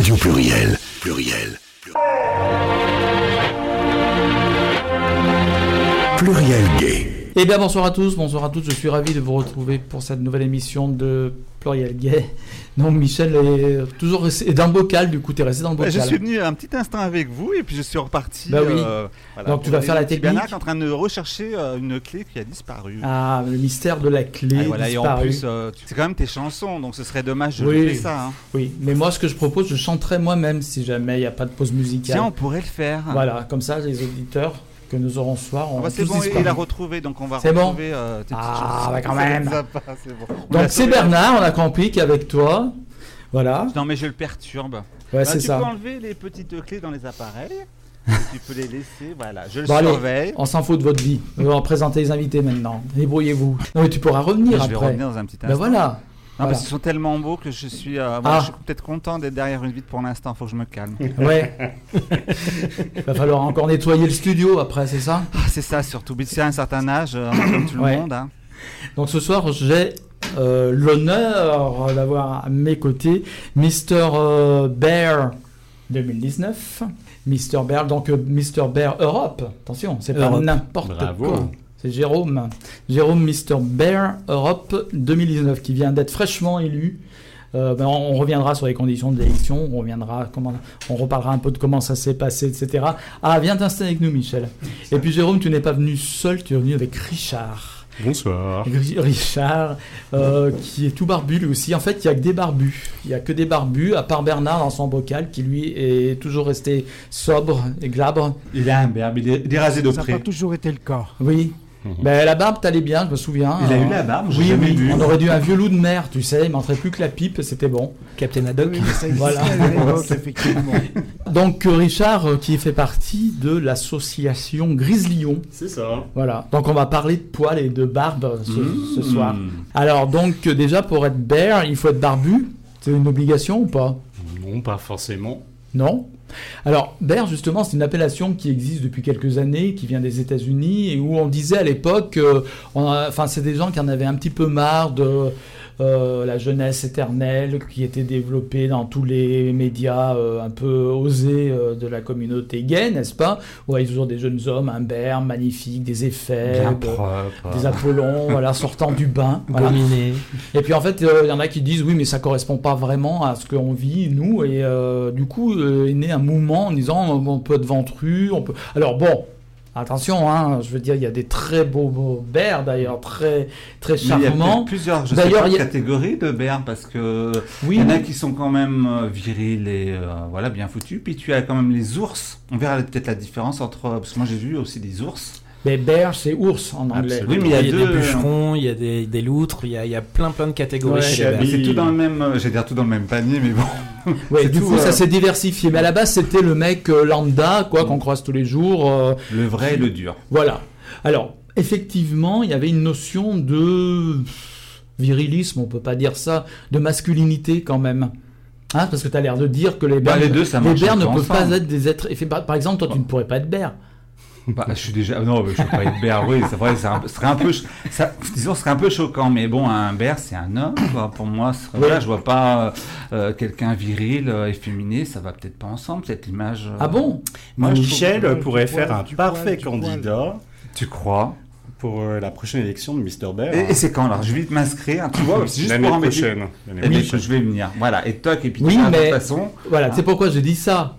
Radio Pluriel. Pluriel. Pluriel gay. Eh bien bonsoir à tous, bonsoir à toutes, je suis ravi de vous retrouver pour cette nouvelle émission de Pluriel Gay. Non, Michel est toujours resté, dans le bocal, du coup, tu es resté dans le bocal. Je suis venu un petit instant avec vous et puis je suis reparti. Bah oui. euh, voilà, Donc, tu vas faire la technique Tibanac en train de rechercher euh, une clé qui a disparu. Ah, le mystère de la clé Ah, voilà, et en disparue. plus, euh, c'est quand même tes chansons, donc ce serait dommage de Oui. louper ça. hein. Oui, mais moi, ce que je propose, je chanterai moi-même si jamais il n'y a pas de pause musicale. Tiens, on pourrait le faire. Voilà, comme ça, les auditeurs que nous aurons ce soir Ah bah, c'est bon, disparu. il a retrouvé, donc on va C'est bon retrouver euh, tes Ah, bah, quand même. sympa, bon. On Donc c'est. Bernard, on a compris qu'avec toi, voilà, Non, mais je le perturbe. ouais, Bah, c'est tu ça. peux enlever les petites clés dans les appareils. tu peux les laisser, voilà. Je le Bon, allez. surveille. On s'en fout de votre vie. On va présenter les invités maintenant. Débrouillez-vous. Non, mais tu pourras revenir je vais après. revenir dans un petit instant. Ben voilà. Non, Voilà. parce qu'ils sont tellement beaux que je suis, euh, Ah. je suis peut-être content d'être derrière une vitre pour l'instant. Faut que je me calme. Ouais. Va falloir encore nettoyer le studio après, c'est ça? Ah, c'est ça surtout. Mais c'est à un certain âge, euh, comme tout le Ouais. monde. hein. Donc ce soir, j'ai euh, l'honneur d'avoir à mes côtés Mr. Bear 2019. Mr. Bear, donc Mr. Bear Europe. Attention, c'est pas n'importe Bravo. quoi. C'est Jérôme. Jérôme Mr. Bear Europe 2019 qui vient d'être fraîchement élu. Euh, ben, on on reviendra sur les conditions de l'élection, on reviendra, comment, on reparlera un peu de comment ça s'est passé, etc. Ah, viens t'installer avec nous, Michel. Et puis Jérôme, tu n'es pas venu seul, tu es venu avec Richard. Bonsoir. Ri- Richard, euh, qui est tout barbu lui aussi. En fait, il n'y a que des barbus. Il n'y a que des barbus, à part Bernard dans son bocal, qui lui est toujours resté sobre et glabre. Il a un berbe, il est, il est rasé de Ça n'a près. pas toujours été le cas. Oui. Mhm. Ben, la barbe, t'allais bien, je me souviens. Il a Euh, eu la barbe, j'ai Oui, jamais oui. vu. On aurait dû un vieux loup de mer, tu sais. Il m'entrait plus que la pipe, c'était bon. Captain Haddock. Oui, ça Voilà. effectivement. Donc, euh, Richard, euh, qui fait partie de l'association Grizzlyon. C'est ça. Voilà. Donc, on va parler de poils et de barbe euh, ce, ce Mmh. soir. Alors, donc, euh, déjà, pour être bear, il faut être barbu. C'est une obligation ou pas? Non, pas forcément. Non? Alors, bear, justement, c'est une appellation qui existe depuis quelques années, qui vient des États-Unis, et où on disait à l'époque, euh, enfin, c'est des gens qui en avaient un petit peu marre de euh, la jeunesse éternelle qui était développée dans tous les médias euh, un peu osés euh, de la communauté gay, n'est-ce pas? Où il y a toujours des jeunes hommes, un bear magnifique, des effets, des Apollons, voilà, sortant du bain. Voilà. Et puis en fait, il y en a qui disent oui, mais ça correspond pas vraiment à ce qu'on vit nous. Et du coup, est né un mouvement en disant on peut être ventru, on peut. Alors bon, attention, hein, je veux dire, il y a des très beaux, beaux bears d'ailleurs, très très Mais il y a charmants. plusieurs je sais pas, a- catégories de berbe parce que Oui, il y en a oui. qui sont quand même euh, virils et euh, voilà bien foutus. Puis tu as quand même les ours. On verra peut-être la différence entre parce que moi j'ai vu aussi des ours. Mais bear, c'est ours en anglais. Oui, mais il y a deux- des bûcherons, il y a des, des loutres, il y a, il y a plein plein de catégories Ouais, c'est tout dans le même, euh, j'allais dire tout dans le même panier, mais bon. Ouais, du tout, coup, euh, ça s'est diversifié. Mais à la base, c'était le mec euh, lambda, quoi, qu'on croise tous les jours. euh, Le vrai et le dur. Voilà. Alors, effectivement, il y avait une notion de virilisme, on peut pas dire ça, de masculinité quand même. Hein, parce que tu as l'air de dire que les Bah, les deux, ça les ne peuvent pas être des êtres. Par par exemple, toi, tu ne pourrais pas être bear. Bah, je suis déjà. Non, mais je peux pas être. Oui, c'est vrai. Ça serait un peu. Ça, disons, ce serait un peu choquant. Mais bon, un bear, c'est un homme. Quoi. Pour moi, ce serait- voilà, je vois pas euh, quelqu'un viril, euh, efféminé. Ça va peut-être pas ensemble cette image. euh. Ah bon? Moi, je Michel trouve- pourrait faire poil, un parfait poil. candidat Tu crois? pour euh, la prochaine élection de Mr. Bear. Et, et c'est quand alors? Je vais vite m'inscrire. Tu vois, c'est juste pour embêter. prochaine. L'année prochaine. je vais venir. Voilà. Et toc. Et puis Oui, de toute façon. Voilà, Ah. c'est pourquoi j'ai dit ça.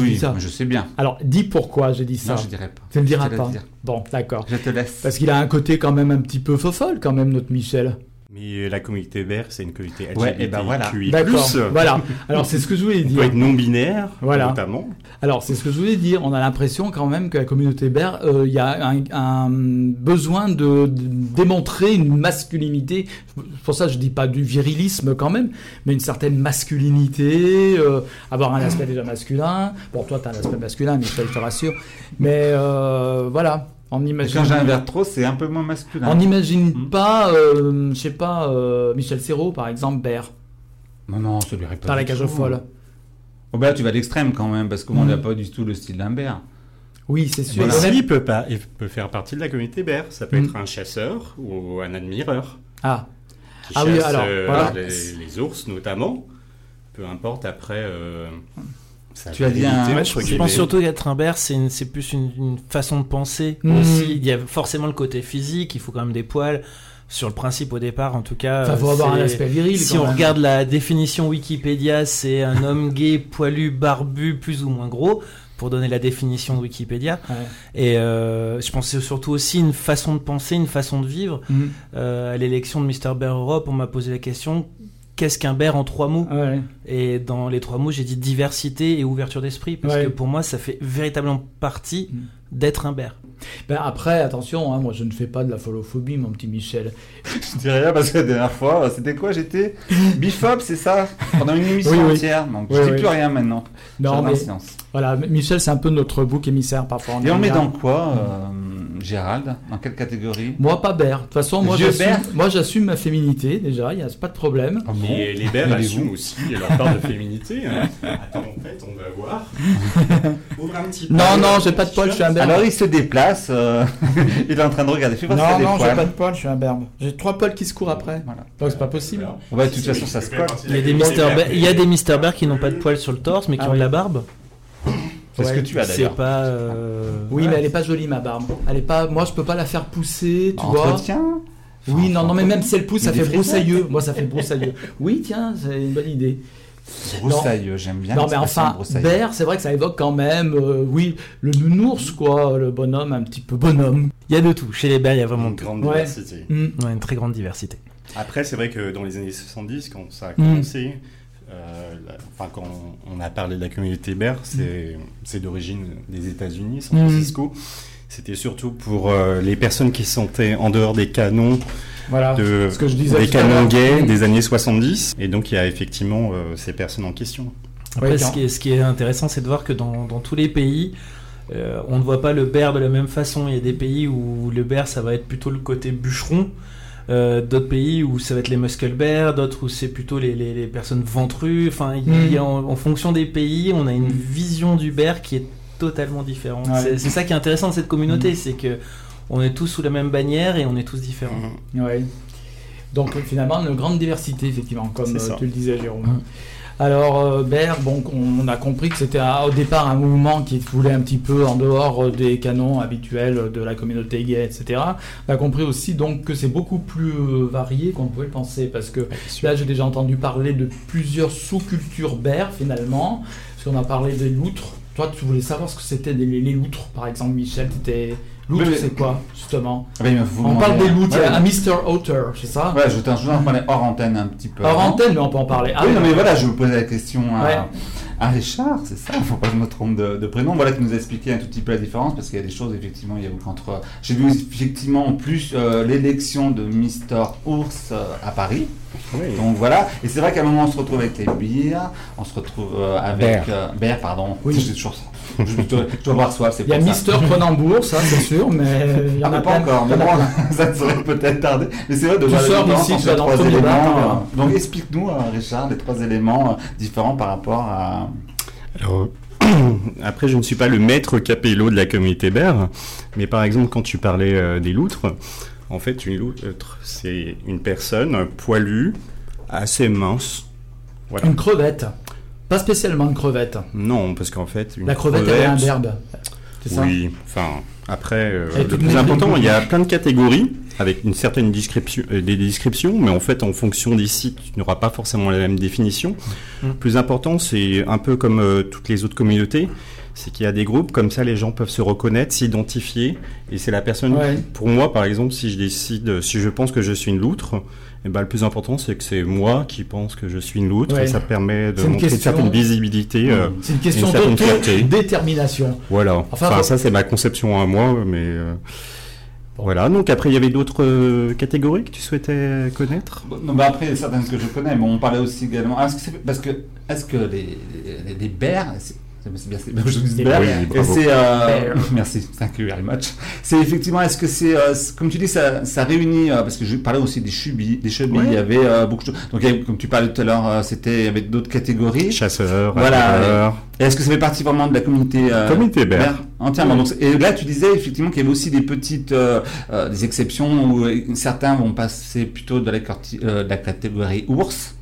Oui, ça. je sais bien. Alors, dis pourquoi j'ai dit ça. Non, je dirais pas. Tu ne diras pas. dire. Bon, d'accord. Je te laisse. Parce qu'il a un côté quand même un petit peu fofolle, quand même, notre Michel. Mais euh, la communauté Bear, c'est une communauté Ouais, LGBTQI+. et ben voilà. D'accord. Voilà. Alors, c'est ce que je voulais On dire. peut être non-binaire, Voilà. notamment. Alors, c'est ce que je voulais dire. On a l'impression quand même que la communauté bear, euh, il y a un, un besoin de, de démontrer une masculinité. Pour ça, je dis pas du virilisme quand même, mais une certaine masculinité, euh, avoir un aspect déjà masculin. Bon, toi, tu as un aspect masculin, Michel, je te rassure. Mais euh, voilà. On imagine. quand j'inverse trop, c'est un peu moins masculin. On n'imagine Hmm. pas, euh, je sais pas, euh, Michel Serrault, par exemple, bear, Non, non, ça lui pas. dans la cage. Oh, bah, là, tu vas à l'extrême quand même, parce que moi, on Mm. n'a pas du tout le style d'un bear. Oui, c'est sûr. Mais Et même- s'il peut pas, il peut faire partie de la communauté Bear. Ça peut Mm. être un chasseur ou un admireur. Ah, Qui Ah oui, alors, euh, voilà. les, les ours notamment. peu importe. Après, euh, Tu as dit un- je pense Je guillemets. pense surtout qu'être c'est plus une, une façon de penser aussi. Il y a forcément le côté physique, il faut quand même des poils. Sur le principe au départ, en tout cas. Enfin, faut avoir un aspect viril. Si quand on même. regarde la définition Wikipédia, c'est un homme gay, poilu, barbu, plus ou moins gros, pour donner la définition de Wikipédia. Ouais. Et euh, je pense que c'est surtout aussi une façon de penser, une façon de vivre. Mhm. Euh, à l'élection de Mr. Bear Europe, on m'a posé la question qu'est-ce qu'un bear en trois mots Ouais. Et dans les trois mots, j'ai dit diversité et ouverture d'esprit, parce Ouais. que pour moi, ça fait véritablement partie Mm. d'être un bear. Ben après, attention, hein, moi je ne fais pas de la folophobie, mon petit Michel. Je dis rien parce que la dernière fois, c'était quoi J'étais bifop, c'est ça? Pendant une émission Oui, oui. entière. Donc Oui, je dis oui. plus rien maintenant. Non, mais Science. voilà, Michel, c'est un peu notre bouc émissaire parfois. Et on met dans quoi, euh, Gérald Dans quelle catégorie Moi, pas Bert. De toute façon, moi j'assume, Bert moi j'assume ma féminité déjà, il n'y a pas de problème. Ah bon Et les Mais les assument vous aussi leur part de féminité. hein. Attends, en fait, on va voir. Ouvre un petit peu. Non, non, j'ai pas de poils, je suis un berbe. Alors il se déplace, euh, il est en train de regarder. Voir si t'as Non, des non, j'ai pas de poils, je suis un berbe. J'ai trois poils qui se courent après. Voilà. Donc c'est pas possible. Alors, de toute si, façon, ça je se colle. Il y a de des communauté Bear, qui n'ont pas de poils sur le torse, mais qui Ah ont de la barbe. C'est ce que tu as C'est d'ailleurs. pas. euh, Oui, ouais. mais elle est pas jolie ma barbe. Elle est pas. Moi, je peux pas la faire pousser, tu vois. Entretien Oui, non, non, mais même si elle pousse, ça fait broussailleux. Moi, ça fait broussailleux. Oui, tiens, c'est une bonne idée. Broussailleux, j'aime bien. non, mais enfin. Bert, c'est vrai que ça évoque quand même, euh, oui, le nounours, quoi, le bonhomme, un petit peu bonhomme. Il y a de tout. Chez les bears, il y a vraiment Une de tout. grande Ouais. diversité. Ouais, une très grande diversité. Après, c'est vrai que dans les années 70, quand ça a Mm. commencé, euh, la- enfin, quand on a parlé de la communauté bear, c'est c'est d'origine des États-Unis, San Mm. Francisco. C'était surtout pour euh, les personnes qui sont en dehors des canons, Voilà. de, ce que je disais des canons gays Mm. des années 70. Et donc, il y a effectivement euh, ces personnes en question. Après, Ouais, ce, qui est, ce qui est intéressant, c'est de voir que dans, dans tous les pays, euh, on ne voit pas le bear de la même façon. Il y a des pays où le bear, ça va être plutôt le côté bûcheron. Euh, d'autres pays où ça va être les muscle bears, d'autres où c'est plutôt les, les- les personnes ventrues. Enfin, a, en, en fonction des pays, on a une vision du bear qui est totalement différente. Ouais. C'est- ça qui est intéressant de cette communauté, c'est que on est tous sous la même bannière et on est tous différents. Ouais. Donc finalement, une grande diversité, effectivement, comme euh, tu le disais, Jérôme. Alors, euh, Bert, bon, on a compris que c'était au départ un mouvement qui voulait un petit peu en dehors euh, des canons habituels de la communauté gay, etc. On a compris aussi donc que c'est beaucoup plus euh, varié qu'on pouvait le penser, parce que là, j'ai déjà entendu parler de plusieurs sous-cultures Bert, finalement, parce qu'on a parlé des loutres. Toi, tu voulais savoir ce que c'était des- les, les loutres, par exemple, Michel. T'étais... Loutre, Oui, mais- c'est quoi, justement Ah ben, On parle des loutres, il y a Ouais. un Mr. Otter, c'est ça Ouais, je t'en parlais hors antenne un petit peu. Hors avant. antenne, mais on peut en parler. Ah oui, non, mais voilà, je vous posais la question à, Ouais. à Richard, c'est ça, faut pas que je me trompe de, de prénom. Voilà, qui nous a expliqué un tout petit peu la différence, parce qu'il y a des choses, effectivement, il y a entre. J'ai vu effectivement en plus euh, l'élection de Mister Ours euh, à Paris. Donc voilà, et c'est vrai qu'à un moment on se retrouve avec les bières, on se retrouve euh, avec. euh, Bear, pardon. Oui. J'ai toujours ça. Je, je dois, je dois avoir soif, c'est Il y a ça. Mister Cronenbourg, ça c'est sûr, mais il y Ah, en a mais pas plein. encore, mais bon, ça serait peut-être tardé. Mais c'est vrai de Tu voir la sors d'ici, tu vas dans éléments. euh, Donc explique-nous, euh, Richard, les trois éléments euh, différents par rapport à. Alors, après, je ne suis pas le maître capello de la communauté bear, mais par exemple, quand tu parlais euh, des loutres, en fait, une loutre, c'est une personne poilue, assez mince. Voilà. Une crevette. Pas spécialement une crevette. Non, parce qu'en fait, une La crevette, elle est un verbe. C'est ça Oui, enfin, après, euh, le plus important, il y a plein de catégories avec une certaine description, euh, des descriptions, mais en fait, en fonction des sites, tu n'auras pas forcément la même définition. Mm. Le plus important, c'est un peu comme euh, toutes les autres communautés, c'est qu'il y a des groupes, comme ça, les gens peuvent se reconnaître, s'identifier, et c'est la personne, Ouais. pour moi, par exemple, si je décide, si je pense que je suis une loutre, eh ben, le plus important, c'est que c'est moi qui pense que je suis une loutre, Ouais. et ça permet de C'est une montrer une question- certaine visibilité. euh, C'est une question Une certaine fierté. d'autodétermination. voilà. Enfin, ça, c'est ma conception à moi, mais. euh, Voilà, donc après, il y avait d'autres euh, catégories que tu souhaitais connaître? Bon, Non, bah après, il y a certaines que je connais, mais on parlait aussi également. Ah, Est-ce que, c'est- parce que, est-ce que les, les, les bears, c'est c'est bien, c'est- je dis Les bears, Oui, et bravo. c'est, euh, Bear. merci, thank you very much. C'est effectivement, est-ce que c'est, euh, comme tu dis, ça, ça réunit, euh, parce que je parlais aussi des chubis, des chubis, Ouais. il y avait euh, beaucoup de choses. Donc, avait, comme tu parlais tout à l'heure, euh, c'était, il y avait d'autres catégories. Chasseurs, Voilà. Et est-ce que ça fait partie vraiment de la communauté euh, Communauté bear. bear Entièrement? Donc, et là, tu disais effectivement qu'il y avait aussi des petites euh, euh, des exceptions où euh, certains vont passer plutôt de la, corti- euh, de la catégorie ours.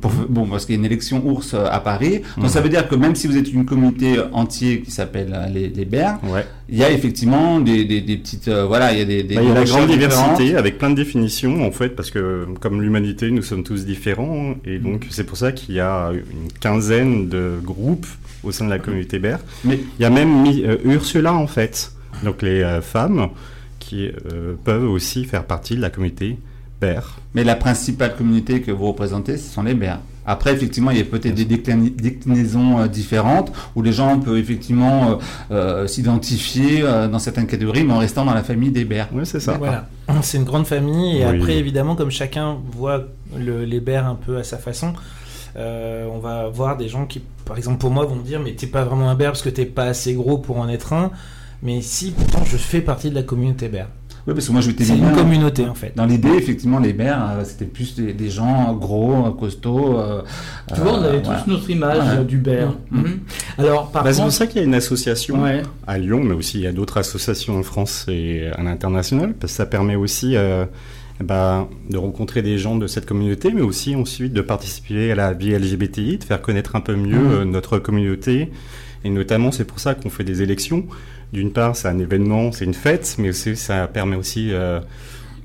Pour- bon, parce qu'il y a une élection ours euh, à Paris. Donc Mhm. ça veut dire que même si vous êtes une communauté entière qui s'appelle euh, les, les Ouais. il y a effectivement des, des, des petites, euh, voilà, il y a des, des Bah, il y a la grande diversité avec plein de définitions en fait parce que comme l'humanité nous sommes tous différents et donc c'est pour ça qu'il y a une quinzaine de groupes au sein de la communauté BER. Mais- il y a même mis, euh, Ursula en fait, donc les euh, femmes qui peuvent aussi faire partie de la communauté Mais la principale communauté que vous représentez, ce sont les Bers. Après, effectivement, il y a peut-être des déclinaisons euh, différentes où les gens peuvent effectivement euh, euh, s'identifier euh, dans certaines catégories, mais en restant dans la famille des Bers. Oui, c'est ça. Voilà, c'est une grande famille et Oui. après évidemment comme chacun voit le, les bers un peu à sa façon, euh, on va voir des gens qui, par exemple pour moi, vont me dire mais t'es pas vraiment un ber parce que t'es pas assez gros pour en être un. Mais si pourtant je fais partie de la communauté ber. Oui, parce que moi, je m'étais C'est une communauté en fait. Dans l'idée, effectivement, les Bers, euh, c'était plus des, des gens gros, costauds. euh, Tu vois, on avait euh, tous voilà. notre image Ouais. du bear. Mm. Mhm. Alors, par Bah, c'est pour contre, ça qu'il y a une association Ouais. à Lyon, mais aussi il y a d'autres associations en France et à l'international, parce que ça permet aussi euh, bah, de rencontrer des gens de cette communauté, mais aussi ensuite de participer à la vie LGBTI, de faire connaître un peu mieux euh, notre communauté. Et notamment, c'est pour ça qu'on fait des élections. D'une part, c'est un événement, c'est une fête, mais ça permet aussi euh,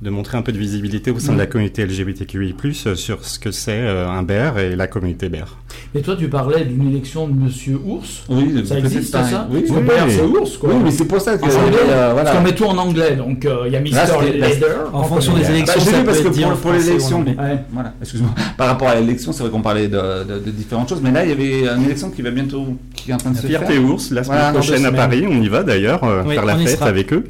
de montrer un peu de visibilité au sein de la communauté LGBTQI+, euh, sur ce que c'est euh, un BER et la communauté BER. mais toi, tu parlais d'une élection de Monsieur Ours. Oui, Ça existe, pareil. ça Oui, Parce que oui, c'est ours, quoi. Oui, mais c'est pour ça que En anglais, euh, Parce voilà. qu'on met tout en anglais, donc euh, il y a Mister Là, c'était- là, Leader. En fonction des élections, Bah, j'ai ça vu parce peut que pour, en pour en l'élection. Ouais. voilà, excuse-moi. Par rapport à l'élection, c'est vrai qu'on parlait de, de- de différentes choses, mais là, il y avait une élection qui va bientôt, qui est en train de se Fierté faire. Ours, la semaine Voilà, prochaine à. Paris, on y va d'ailleurs, faire la fête avec eux.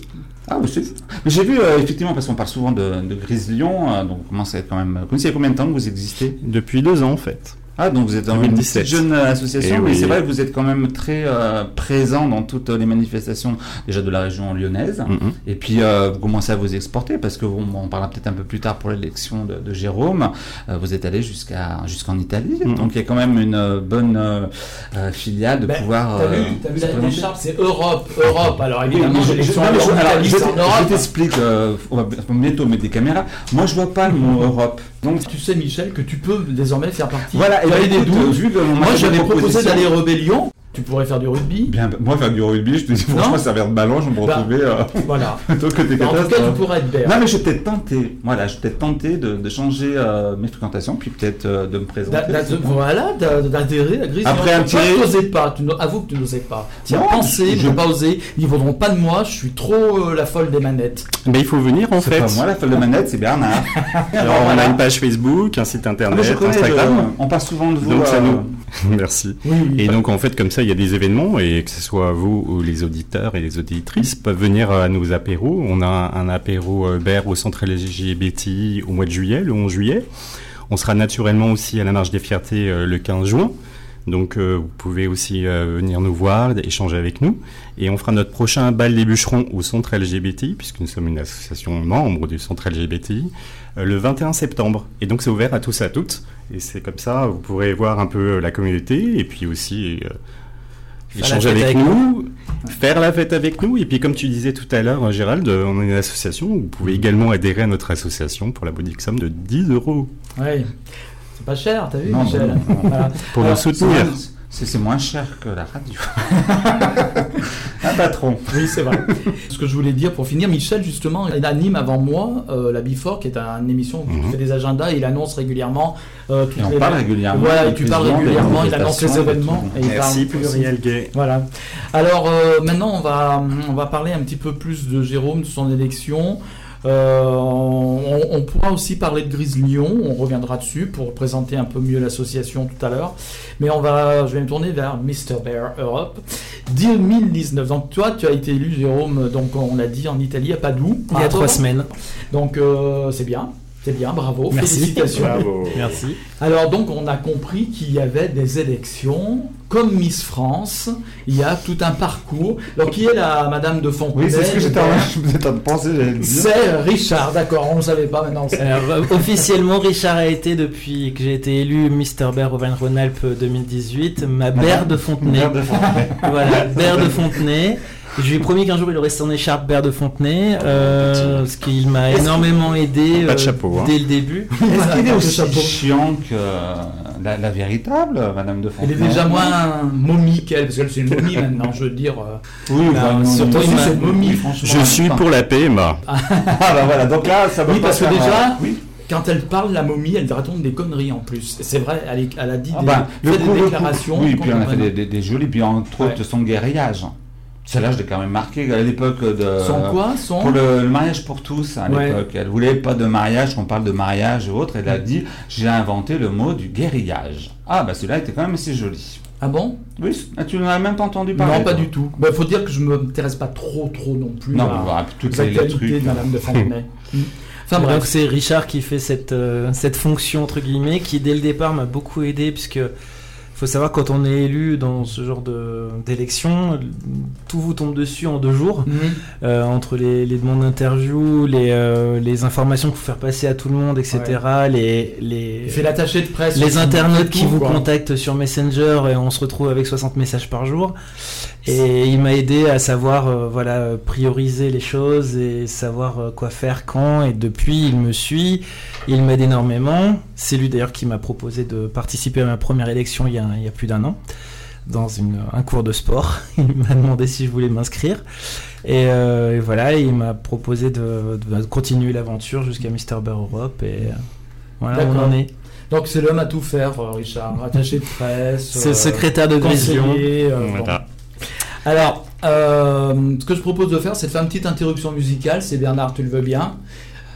Ah, mais, j'ai vu euh, effectivement parce qu'on parle souvent de, de Grise Lion, euh, donc à être quand même. Vous savez combien de temps que vous existez? Depuis deux ans en fait. Ah, donc vous êtes dans une 2017. petite jeune euh, association, Eh mais oui. c'est vrai que vous êtes quand même très euh, présent dans toutes les manifestations déjà de la région lyonnaise. Mhm. Et puis euh, vous commencez à vous exporter parce que on, on parlera peut-être un peu plus tard pour l'élection de, de Jérôme. Euh, vous êtes allé jusqu'à jusqu'en Italie, Mhm. donc il y a quand même une euh, bonne euh, euh, filiale de Ben, pouvoir. T'as euh, vu, t'as vu la l'écharpe, c'est Europe, Europe. Alors évidemment, je- je- je- t'explique, euh, on va bientôt mettre des caméras. Moi, je vois pas le mot Europe. Donc, Tu sais, Michel, que tu peux désormais faire partie. voilà, et avais ben, des doutes. Moi, j'avais proposé d'aller rébellion. Tu pourrais faire du rugby. Bien, moi, faire du rugby, je te dis, franchement, servir de ballon, je vais me Bah, retrouver euh, Voilà. plutôt que des Mais en tout cas, tu pourrais être bear. Non, mais je vais peut-être tenter. Voilà, je vais peut-être tenter de, de changer euh, mes fréquentations, puis peut-être euh, de me présenter. D'a- d'a-. Voilà, d'a- d'adhérer à Gris. Après, un petit- tu n'osais pas. Tu n'o- avoue que tu n'osais pas. Tu as pensé, je- n'ai pas osé. Ils ne vaudront pas de moi. Je suis trop euh, la folle des manettes. Mais il faut venir en fait. pas moi, la folle de manette, c'est Bernard. Alors on a une page Facebook, un site Ah, internet, Instagram. on parle souvent de vous. Donc ça nous. Merci. Et donc en fait comme ça il y a des événements et que ce soit vous ou les auditeurs et les auditrices peuvent venir à nos apéros. On a un apéro euh, BER au centre LGBTI au mois de juillet, le 11 juillet. On sera naturellement aussi à la Marche des Fiertés euh, le 15 juin. Donc euh, vous pouvez aussi euh, venir nous voir, échanger avec nous. Et on fera notre prochain bal des bûcherons au centre LGBTI, puisque nous sommes une association membre du centre LGBTI, euh, le 21 septembre. Et donc c'est ouvert à tous et à toutes. Et c'est comme ça, vous pourrez voir un peu la communauté et puis aussi euh, échanger fête avec, avec nous, faire la fête avec nous. Et puis comme tu disais tout à l'heure, Gérald, euh, on est une association. Vous pouvez également adhérer à notre association pour la modique somme de 10 euros Ouais. C'est pas cher, t'as vu, Non, Michel non, non. Voilà. pour Alors, nous soutenir. C'est moins cher que la radio. un patron. Oui, c'est vrai. Ce que je voulais dire pour finir, Michel, justement, il anime avant moi euh, la Before, qui est un- une émission où tu Mhm. fais des agendas et il annonce régulièrement euh, Et on les- parle régulièrement. Voilà, et tu parles régulièrement, il annonce les événements. Et Merci Pluriel Gay. Voilà. Alors euh, maintenant, on va, on va parler un petit peu plus de Jérôme, de son élection. Euh, on, on pourra aussi parler de Grise Lyon, on reviendra dessus pour présenter un peu mieux l'association tout à l'heure. Mais on va, je vais me tourner vers Mr. Bear Europe. 2019. Donc toi, tu as été élu, Jérôme, donc on l'a dit, en Italie, à Padoue. Il y a trois semaines. Donc euh, c'est bien. C'est bien, bravo, Merci. félicitations. Bravo. Merci. Alors donc on a compris qu'il y avait des élections comme Miss France, il y a tout un parcours. Alors, qui est la Madame de Fontenay Oui, c'est ce que j'étais en, train de penser, le. C'est Richard, d'accord, on ne savait pas maintenant. Alors, euh, officiellement, Richard a été, depuis que j'ai été élu Mister Bear Auvergne-Rhône-Alpes 2018, ma Bear de Fontenay. Merde de Fontenay. Voilà, Bear de Fontenay. Je lui ai promis qu'un jour il aurait son écharpe Bear de Fontenay, euh, parce qu'il m'a énormément aidé Pas de euh, chapeau, hein. dès le début. Est-ce qu'il est aussi chiant que la, la véritable Madame de Elle Fontenay est déjà moins momie qu'elle, parce qu'elle c'est une momie maintenant, je veux dire. euh, Oui, Non, bah, surtout, momie, franchement. Je suis pour la PMA. Ah bah voilà, donc là, ça va Oui, pas parce que faire, déjà, euh, oui. quand elle parle, la momie, elle raconte des conneries en plus. C'est vrai, elle, est- elle a dit Ah des, bah, fait des coup- déclarations. Oui, puis on a fait des, des, des jolis, puis entre autres son guérillage. Celle-là, je l'ai quand même marqué à l'époque de. Son quoi Son. Pour le, le mariage pour tous à Ouais. l'époque. Elle voulait pas de mariage, qu'on parle de mariage ou autre. Elle Mm. a dit J'ai inventé le mot du guérillage. Ah, bah celui-là était quand même assez joli. Ah bon? Oui, ah, tu n'en as même pas entendu parler Non, pas toi du tout. Il faut dire que je ne m'intéresse pas trop, trop non plus Non, à, mais voilà, toutes les, les trucs. de Madame de Fontenay. Mm. Enfin bref. Donc c'est Richard qui fait cette, euh, cette fonction entre guillemets qui dès le départ m'a beaucoup aidé puisque faut savoir quand on est élu dans ce genre d'élection, tout vous tombe dessus en deux jours Mhm. Euh, entre les, les demandes d'interview, les, euh, les informations qu'il faut faire passer à tout le monde, etc. Les, les, Il fait l'attaché de presse. les internautes qui vous quoi. contactent sur Messenger et on se retrouve avec 60 messages par jour. Et il m'a aidé à savoir euh, voilà euh, prioriser les choses et savoir euh, quoi faire quand. Et depuis, il me suit, il m'aide énormément. C'est lui d'ailleurs qui m'a proposé de participer à ma première élection il y a, il y a plus d'un an dans une, un cours de sport. Il m'a demandé si je voulais m'inscrire. Et, euh, et voilà, il m'a proposé de, de continuer l'aventure jusqu'à Mister Bear Europe. Et euh, voilà, on en est. Donc c'est l'homme à tout faire, euh, Richard. Attaché de presse. C'est euh, le secrétaire de Grésion. conseiller, euh, bon. Voilà. Alors, euh, ce que je propose de faire, c'est de faire une petite interruption musicale. C'est Bernard, tu le veux bien?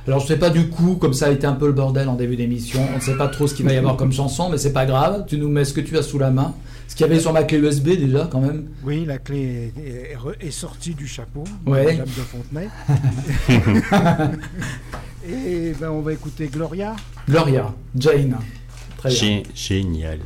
Alors, je sais pas du coup, comme ça a été un peu le bordel en début d'émission. On ne sait pas trop ce qu'il va y avoir comme chanson, mais c'est pas grave. Tu nous mets ce que tu as sous la main. Ce qu'il y avait sur ma clé USB déjà, quand même. Oui, la clé est, est re- est sortie du chapeau de Ouais. Madame de Fontenay. Et ben, on va écouter Gloria. Gloria, Jane. Très bien. Gé- Génial.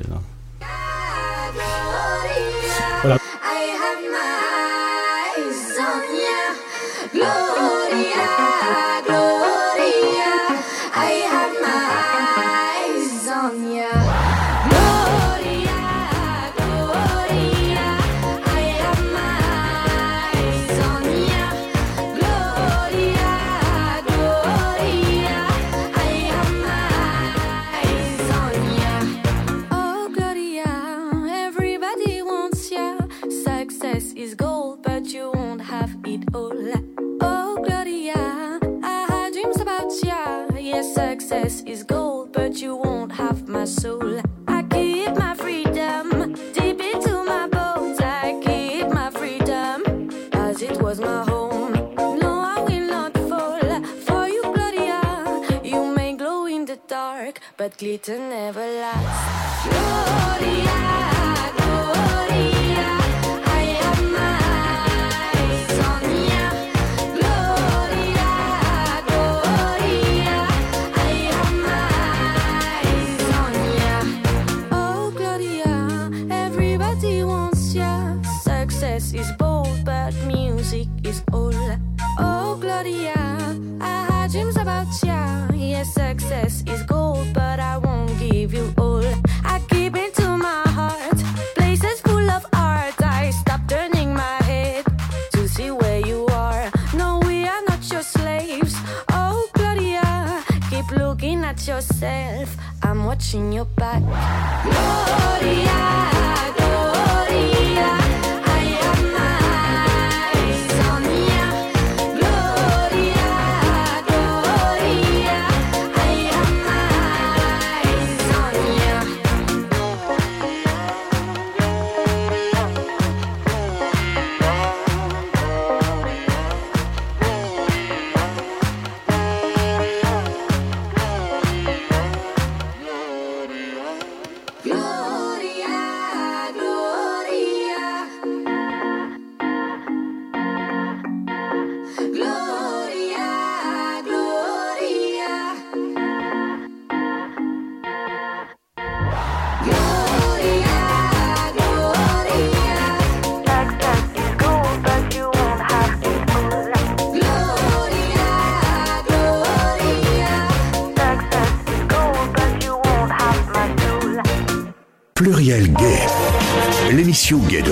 My soul. I keep my freedom deep into my bones. I keep my freedom as it was my home. No, I will not fall for you, Gloria. You may glow in the dark, but glitter never lasts. Gloria, Gloria,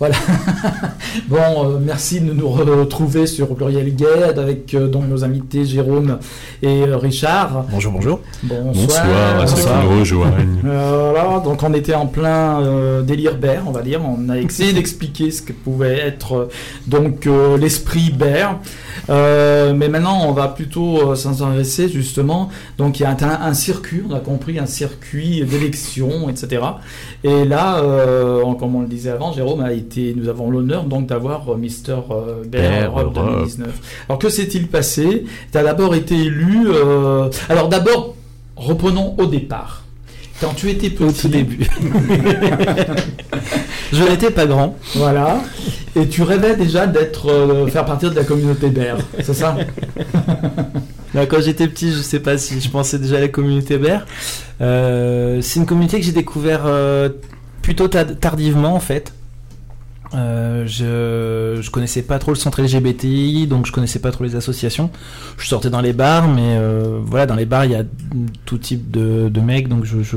Voilà. bon, euh, merci de nous retrouver sur Pluriel Gay avec euh, donc nos invités Jérôme et euh, Richard. Bonjour, bonjour. Bonsoir. Bonsoir à ceux qui nous rejoignent. Voilà, donc on était en plein euh, délire bear, on va dire. On a essayé d'expliquer ce que pouvait être donc euh, l'esprit bear. Euh, mais maintenant, on va plutôt euh, s'intéresser justement. Donc il y a un, un circuit, on a compris, un circuit d'élection, etc. Et là, euh, comme on le disait avant, Jérôme a été, nous avons l'honneur donc d'avoir euh, Mister euh, Bear Europe Europe. 2019. Alors que s'est-il passé? Tu as d'abord été élu. euh, Alors d'abord, reprenons au départ. Quand tu étais petit, Au tout début. je n'étais pas grand. voilà, et tu rêvais déjà d'être, euh, faire partie de la communauté Bear, c'est ça? Là, quand j'étais petit, je sais pas si je pensais déjà à la communauté BER. Euh, c'est une communauté que j'ai découvert euh, plutôt ta- tardivement en fait. Euh, je, je connaissais pas trop le centre LGBTI, donc je connaissais pas trop les associations. Je sortais dans les bars, mais euh, voilà, dans les bars il y a tout type de, mecs, donc euh,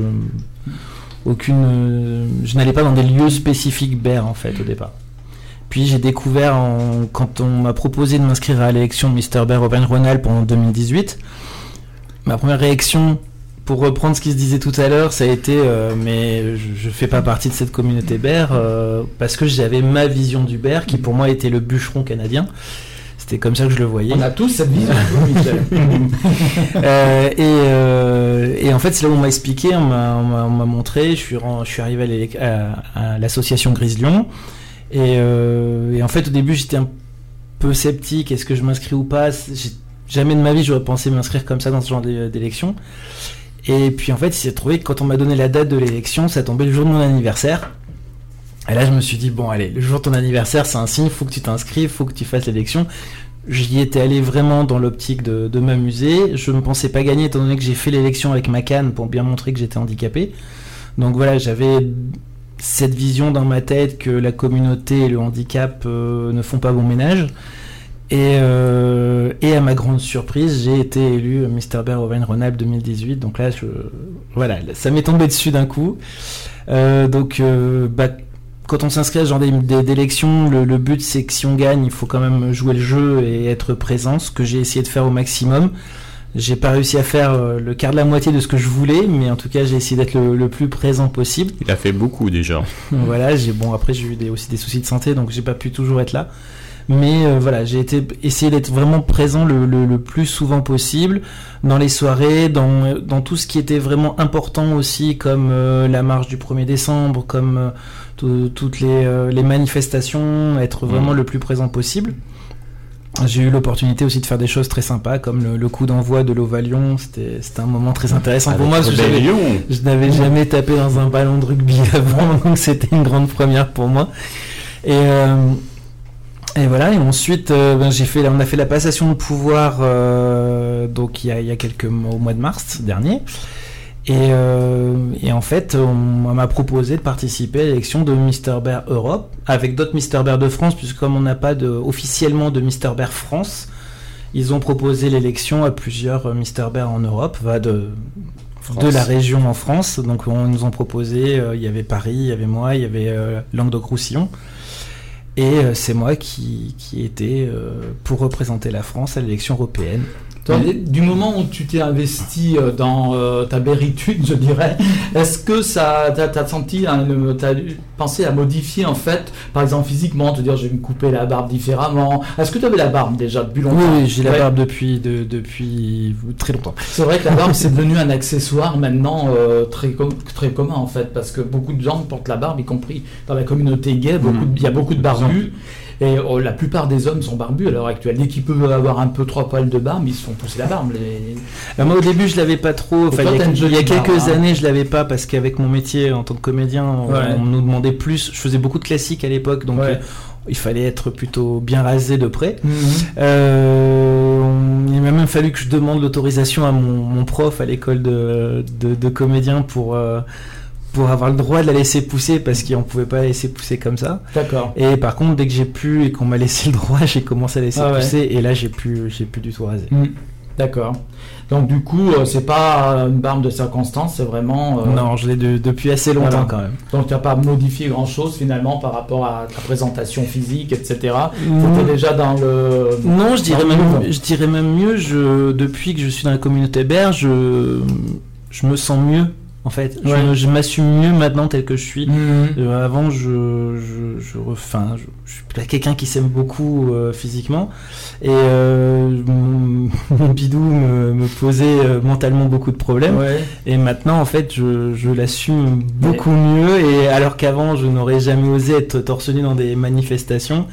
je n'allais pas dans des lieux spécifiques BER en fait au départ. Puis j'ai découvert quand on m'a proposé de m'inscrire à l'élection Mr. Bear Auvergne-Rhône-Alpes en 2018. Ma première réaction, pour reprendre ce qui se disait tout à l'heure, ça a été euh, mais je, je fais pas partie de cette communauté Bear euh, parce que j'avais ma vision du Bear qui pour moi était le bûcheron canadien. C'était comme ça que je le voyais. On a tous cette vision. Euh, et, et en fait, c'est là où on m'a expliqué, on m'a- on m'a on m'a montré. Je suis, je suis arrivé à l'association Grise Lion. Et, et en fait, au début, j'étais un peu sceptique. Est-ce que je m'inscris ou pas? Jamais de ma vie, j'aurais pensé m'inscrire comme ça dans ce genre d'é- d'élection. Et puis en fait, il s'est trouvé que quand on m'a donné la date de l'élection, ça tombait le jour de mon anniversaire. Et là, je me suis dit, bon, allez, le jour de ton anniversaire, c'est un signe, faut que tu t'inscrives, faut que tu fasses l'élection. J'y étais allé vraiment dans l'optique de, m'amuser. Je ne pensais pas gagner étant donné que j'ai fait l'élection avec ma canne pour bien montrer que j'étais handicapé. Donc voilà, j'avais cette vision dans ma tête que la communauté et le handicap euh, ne font pas bon ménage. Et, euh, et à ma grande surprise, j'ai été élu Mr. Bear Auvergne-Rhône-Alpes 2018. Donc là, je, voilà, ça m'est tombé dessus d'un coup. Euh, donc, euh, bah, quand on s'inscrit à ce genre d'é- d'é- d'élection, le, le but c'est que si on gagne, il faut quand même jouer le jeu et être présent, ce que j'ai essayé de faire au maximum. J'ai pas réussi à faire le quart de la moitié de ce que je voulais, mais en tout cas j'ai essayé d'être le, le plus présent possible. Il a fait beaucoup déjà. voilà, j'ai bon après j'ai eu des, aussi des soucis de santé, donc j'ai pas pu toujours être là. Mais euh, voilà, j'ai été essayé d'être vraiment présent le, le- le plus souvent possible dans les soirées, dans, dans tout ce qui était vraiment important aussi, comme euh, la marche du 1er décembre, comme euh, tout- toutes les, les manifestations, être vraiment Mhm. le plus présent possible. J'ai eu l'opportunité aussi de faire des choses très sympas, comme le, le coup d'envoi de l'Ovalion. C'était c'était un moment très intéressant pour moi. parce que je n'avais jamais tapé dans un ballon de rugby avant, donc c'était une grande première pour moi. Et, euh, et voilà, et ensuite, euh, ben, j'ai fait, la- on a fait la passation de pouvoir euh, donc il y, a, il y a quelques mois, au mois de mars dernier. Et, euh, et en fait, on m'a proposé de participer à l'élection de Mister Bear Europe avec d'autres Mister Bear de France, puisque comme on n'a pas de, officiellement de Mister Bear France, ils ont proposé l'élection à plusieurs euh, Mister Bear en Europe, va de, de la région en France. Donc on nous ont proposé, euh, il y avait Paris, il y avait moi, il y avait Languedoc-Roussillon. Et euh, c'est moi qui, qui étais euh, pour représenter la France à l'élection européenne. Toi, du moment où tu t'es investi euh, dans euh, ta béritude, je dirais, est-ce que ça t'as t'as senti, t'as pensé à modifier en fait, par exemple physiquement, te dire je vais me couper la barbe différemment? Est-ce que tu avais la barbe déjà depuis longtemps? oui, j'ai la barbe depuis, de- depuis très longtemps. C'est vrai que la barbe c'est devenu un accessoire maintenant euh, très com- très commun en fait, parce que beaucoup de gens portent la barbe, y compris dans la communauté gay. Beaucoup, il y a beaucoup de barbus. Et oh, la plupart des hommes sont barbus à l'heure actuelle. Dès qu'ils peuvent avoir un peu trois poils de barbe, ils se font pousser la barbe. Les- Alors moi au début je l'avais pas trop, enfin il y a, il y quelques barbe, hein. années je l'avais pas parce qu'avec mon métier en tant que comédien on, Ouais. on nous demandait plus, je faisais beaucoup de classiques à l'époque donc Ouais. euh, il fallait être plutôt bien rasé de près. Mhm. Euh, il m'a même fallu que je demande l'autorisation à mon, mon prof à l'école de, de, de comédien pour, euh, pour avoir le droit de la laisser pousser parce qu'on pouvait pas la laisser pousser comme ça. D'accord. Et par contre, dès que j'ai pu et qu'on m'a laissé le droit, j'ai commencé à laisser Ah ouais. pousser et là j'ai pu, j'ai pu du tout raser. Mm. D'accord. Donc du coup, euh, c'est pas une barbe de circonstance, c'est vraiment. euh, Non, je l'ai de- depuis assez longtemps Voilà. quand même. Donc tu n'as pas modifié grand-chose finalement par rapport à ta présentation physique, etc. Mm. C'était déjà dans le. Non, je dirais, même, je dirais même mieux, je, depuis que je suis dans la communauté BER, je, je me sens mieux, en fait. Je Ouais. me- Je, m'assume mieux maintenant tel que je suis. Mhm. Euh, avant, je, je, je, enfin, je, je suis quelqu'un qui s'aime beaucoup euh, physiquement. Et euh, mon, mon bidou me, me posait euh, mentalement beaucoup de problèmes. Ouais. Et maintenant, en fait, je, je l'assume beaucoup mieux. Et alors qu'avant, je n'aurais jamais osé être torse nu dans des manifestations.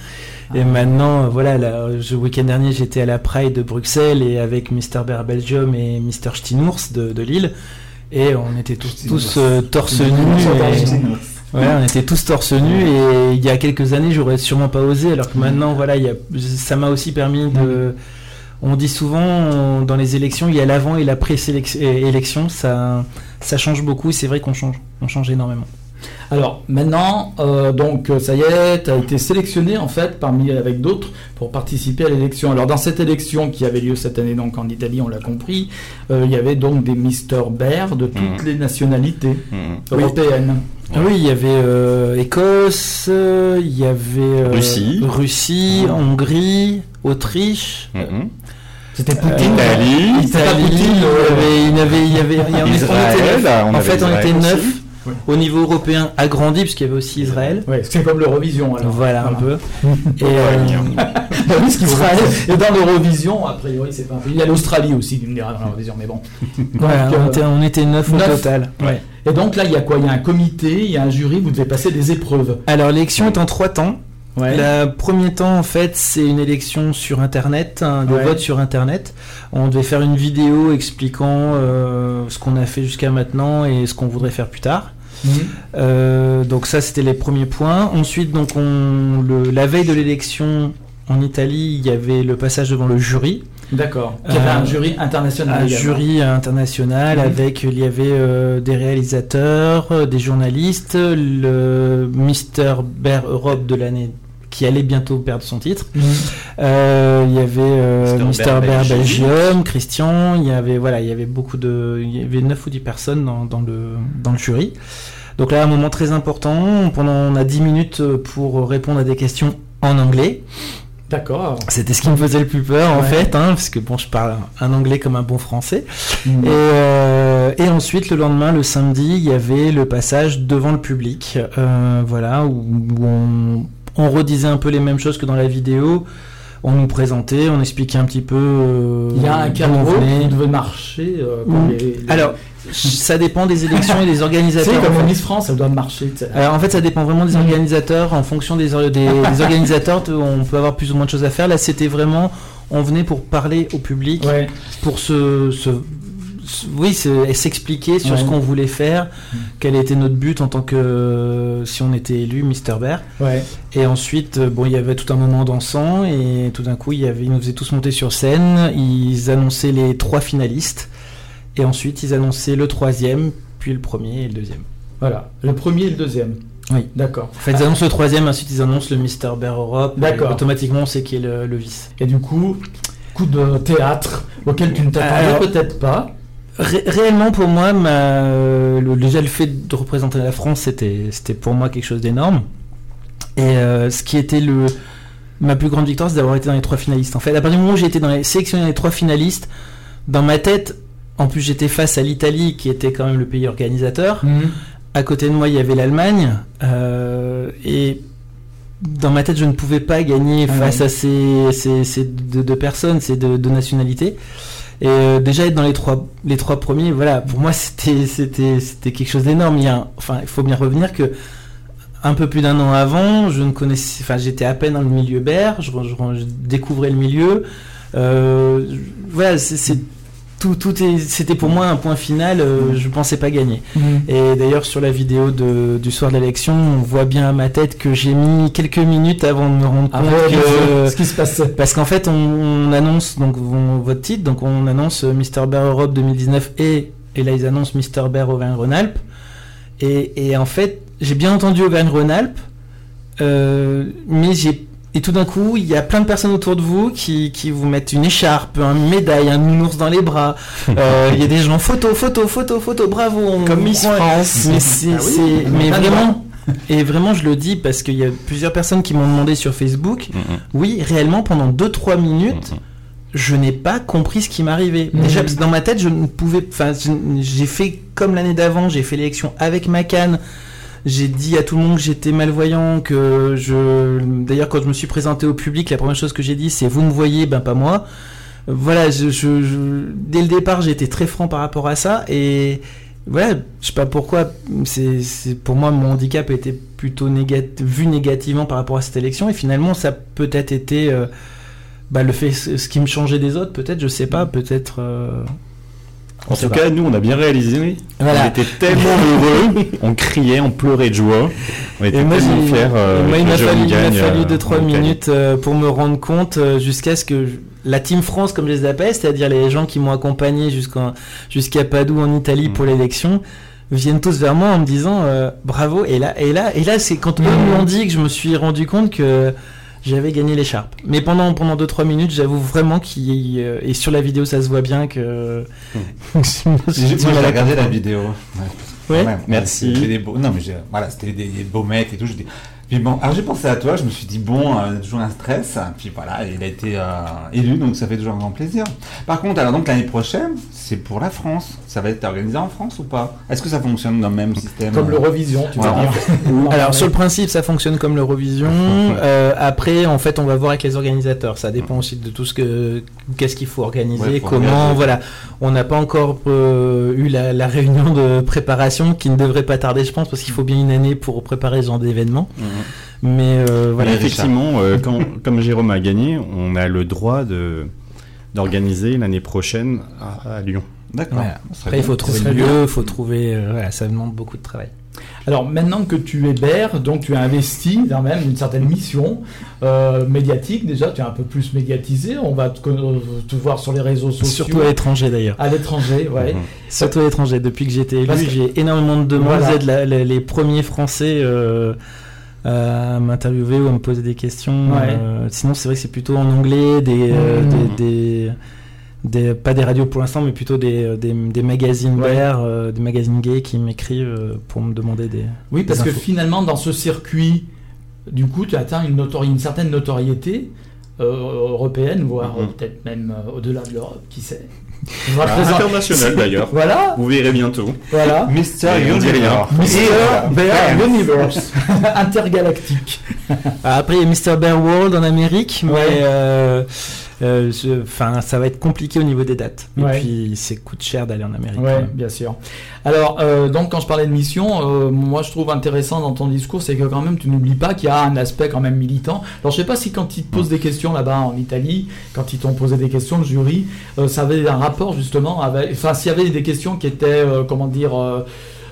Et maintenant, euh, voilà, là, le week-end dernier, j'étais à la Pride de Bruxelles et avec Mr. Bear Belgium et Mr. Stinours de, de Lille. Et on était tous, tous euh, torse nus. et- Ouais, on était tous torse nus et il y a quelques années, j'aurais sûrement pas osé, alors que maintenant, voilà, il y a, ça m'a aussi permis de. On dit souvent on- dans les élections, il y a l'avant et l'après-élection, ça, ça change beaucoup et c'est vrai qu'on change, on change énormément. Alors maintenant, euh, donc euh, ça y est, tu as été sélectionné en fait parmi avec d'autres pour participer à l'élection. Alors dans cette élection qui avait lieu cette année donc en Italie, on l'a compris, euh, il y avait donc des Mister Bear de toutes Mhm. les nationalités Mhm. européennes. Ah Oui, il y avait euh, Écosse, euh, il y avait euh, Russie. Russie, Hongrie, Autriche, Mhm. C'était euh, Poutine. Italie. Italie, Poutine, il y euh, avait- il y avait, il y avait, il y en- on était Israël, neuf. on En avait fait, on était aussi. neuf Au niveau européen agrandi puisqu'il y avait aussi Israël. Ouais, c'est comme l'Eurovision. alors. Voilà, un peu. Et, euh. Bah Et dans l'Eurovision, a priori, c'est pas un pays. Il y a l'Australie aussi, tu me l'Eurovision, mais bon. voilà, Donc, on, euh, était, on était neuf au neuf. total. Ouais. Et donc là, il y a quoi? Il y a un comité, il y a un jury, vous devez passer des épreuves. Alors l'élection est en trois temps. Ouais. Le premier temps, en fait, c'est une élection sur Internet, de Ouais. vote sur Internet. On devait faire une vidéo expliquant euh, ce qu'on a fait jusqu'à maintenant et ce qu'on voudrait faire plus tard. Mhm. Euh, donc ça, c'était les premiers points. Ensuite, donc on, le, la veille de l'élection en Italie, il y avait le passage devant le jury, D'accord. Il y avait Euh, un jury international. un également. jury international Mhm. avec il y avait euh, des réalisateurs, euh, des journalistes, le Mister Bear Europe de l'année qui allait bientôt perdre son titre. Mhm. Euh, il y avait euh. Mister Bear Belgium. Christian, il y avait voilà, il y avait beaucoup de il y avait 9 ou 10 personnes dans, dans le dans le jury. Donc là un moment très important, pendant on a 10 minutes euh, pour répondre à des questions en anglais. D'accord. C'était ce qui me faisait le plus peur en fait, hein, parce que bon, je parle un anglais comme un bon français. Mhm. Et, euh, et ensuite, le lendemain, le samedi, il y avait le passage devant le public, euh, voilà, où, où on, on redisait un peu les mêmes choses que dans la vidéo. On nous présentait, on expliquait un petit peu. euh, Il y a un cadre vous devez marcher. euh, les- les- Alors, ça dépend des élections et des c'est organisateurs. comme en. Miss France, elle doit marcher. Alors en fait ça dépend vraiment des organisateurs. En fonction des, or- des, des organisateurs, on peut avoir plus ou moins de choses à faire. Là c'était vraiment, on venait pour parler au public, Ouais. pour se- oui, s'expliquer sur Ouais. ce qu'on voulait faire, Mm. quel était notre but en tant que si on était élu Mister Bear. Ouais. Et ensuite, euh, bon, il y avait tout un moment dansant et tout d'un coup, il y avait, ils nous faisaient tous monter sur scène. Ils annonçaient les trois finalistes et ensuite ils annonçaient le troisième, puis le premier et le deuxième. Voilà. Le premier et le deuxième. Oui. D'accord. En fait, ils annoncent le troisième, ensuite ils annoncent le Mister Bear Europe. D'accord. Automatiquement, on sait qui est le, le vice. Et du coup, coup de théâtre auquel tu ne t'attendais peut-être pas. Ré- réellement, pour moi, ma, le, déjà le fait de représenter la France, c'était, pour moi quelque chose d'énorme. Et euh, ce qui était le, ma plus grande victoire, c'est d'avoir été dans les trois finalistes. En fait, à partir du moment où j'ai été dans les, sélectionné dans les trois finalistes, dans ma tête, en plus j'étais face à l'Italie, qui était quand même le pays organisateur. À côté de moi, il y avait l'Allemagne. euh, et dans ma tête, je ne pouvais pas gagner face ouais. à ces, ces, ces deux, deux personnes, ces deux, deux nationalités. Et euh, déjà être dans les trois, les trois premiers, voilà, pour moi, c'était, c'était, c'était quelque chose d'énorme. Il y a un- enfin, il faut bien revenir que un peu plus d'un an avant, je ne connaissais, enfin, j'étais à peine dans le milieu BER, je, je- je découvrais le milieu. Euh, voilà, c'est- tout, tout c'était pour moi un point final. euh, je pensais pas gagner. Et d'ailleurs, sur la vidéo de- du soir de l'élection, on voit bien à ma tête que j'ai mis quelques minutes avant de me rendre compte que. ce qui se passait. Parce qu'en fait, on, on annonce donc votre titre, donc on annonce euh, Mister Bear Europe 2019 et, et là ils annoncent Mister Bear Auvergne-Rhône-Alpes. Et, et en fait, j'ai bien entendu Auvergne-Rhône-Alpes, euh, mais j'ai Et tout d'un coup, il y a plein de personnes autour de vous qui, qui vous mettent une écharpe, une médaille, un nounours dans les bras. Euh, Il y a des gens photo, photo, photo, photo, bravo. on- Comme Miss France. Mais, c'est, Ah oui, mais vraiment, et vraiment, je le dis parce qu'il y a plusieurs personnes qui m'ont demandé sur Facebook. Mhm. Oui, réellement, pendant 2-3 minutes, Mhm. je n'ai pas compris ce qui m'arrivait. Déjà, parce que dans ma tête, je ne pouvais. Enfin, j'ai fait comme l'année d'avant, j'ai fait l'élection avec ma canne. J'ai dit à tout le monde que j'étais malvoyant, que je. D'ailleurs, quand je me suis présenté au public, la première chose que j'ai dit, c'est vous me voyez, ben pas moi. Voilà, je, dès le départ, été très franc par rapport à ça et voilà, je sais pas pourquoi. C'est, pour moi, mon handicap était plutôt vu négativement par rapport à cette élection et finalement, ça peut-être été euh, bah, le fait, ce ce qui me changeait des autres, peut-être, je sais pas, peut-être. euh, En tout pas. cas, nous, on a bien réalisé. Voilà. On était tellement heureux, on criait, on pleurait de joie. On était Et moi, tellement fiers. euh, moi, il m'a fallu, il gagne, fallu euh, 2-3 en Italie. minutes euh, pour me rendre compte jusqu'à ce que je- la Team France, comme je les appelle, c'est-à-dire les gens qui m'ont accompagné jusqu'à Padoue en Italie Mm. pour l'élection, viennent tous vers moi en me disant bravo. Et là, et là, et là c'est quand eux me l'ont dit que je me suis rendu compte que j'avais gagné l'écharpe. Mais pendant, pendant 2-3 minutes, j'avoue vraiment qu'il euh, et sur la vidéo, ça se voit bien que. J'ai- Moi, j'ai voilà. regardé la vidéo. Ouais. Merci. Des beaux... Non, mais j'ai- voilà, c'était des, des beaux mecs et tout. Je dis... Puis bon, alors j'ai pensé à toi, je me suis dit, bon, euh, toujours un stress. Puis voilà, il a été euh, élu, donc ça fait toujours un grand plaisir. Par contre, alors donc l'année prochaine, c'est pour la France. Ça va être organisé en France ou pas? Est-ce que ça fonctionne dans le même système Comme euh, l'Eurovision, tu veux Voilà. dire. Alors sur le principe, ça fonctionne comme l'Eurovision. Euh, après, en fait, on va voir avec les organisateurs. Ça dépend aussi de tout ce que qu'est-ce qu'il faut organiser, Ouais, comment. organiser. Voilà, on n'a pas encore euh, eu la, la réunion de préparation qui ne devrait pas tarder, je pense, parce qu'il faut bien une année pour préparer ce genre d'événement. Mhm. Mais euh, voilà. Mais effectivement, euh, quand, comme Jérôme a gagné, on a le droit de d'organiser l'année prochaine à, à Lyon. D'accord. Voilà. Après, il bien. faut trouver le lieu, il faut trouver. euh, voilà, ça demande beaucoup de travail. Alors maintenant que tu es BER, donc tu as investi dans même une certaine mission euh, médiatique déjà, tu es un peu plus médiatisé, on va te, voir sur les réseaux sociaux. Surtout à l'étranger d'ailleurs. à l'étranger, ouais. Mhm. Surtout à l'étranger. Depuis que j'ai été élu, j'ai énormément de demandes. Voilà. Les premiers Français euh, à m'interviewer ou à me poser des questions. Ouais. Euh, sinon, c'est vrai que c'est plutôt en anglais, des, euh, Mhm. des, des- des- pas des radios pour l'instant, mais plutôt des, euh, des, des magazines Ouais. verts, euh, des magazines gays qui m'écrivent euh, pour me demander des. Oui, parce Des que finalement, dans ce circuit, du coup, tu atteins une, une certaine notoriété euh, européenne, voire Mhm. euh, peut-être même au-delà de l'Europe, qui sait. International, d'ailleurs. Voilà, Vous verrez bientôt. voilà. Universe. rien. Mr. Bear Universe, intergalactique. Après, il y a Mr. Bear World en Amérique, mais Ouais. euh, euh, enfin, ça va être compliqué au niveau des dates. Et Ouais. puis, c'est coûte cher d'aller en Amérique. même. bien sûr. Alors, euh, donc, quand je parlais de mission, euh, moi, je trouve intéressant dans ton discours, c'est que quand même, tu n'oublies pas qu'il y a un aspect quand même militant. Alors, je sais pas si quand ils te posent des questions là-bas en Italie, quand ils t'ont posé des questions, le jury, euh, ça avait un rapport justement avec. Enfin, s'il y avait des questions qui étaient, euh, comment dire.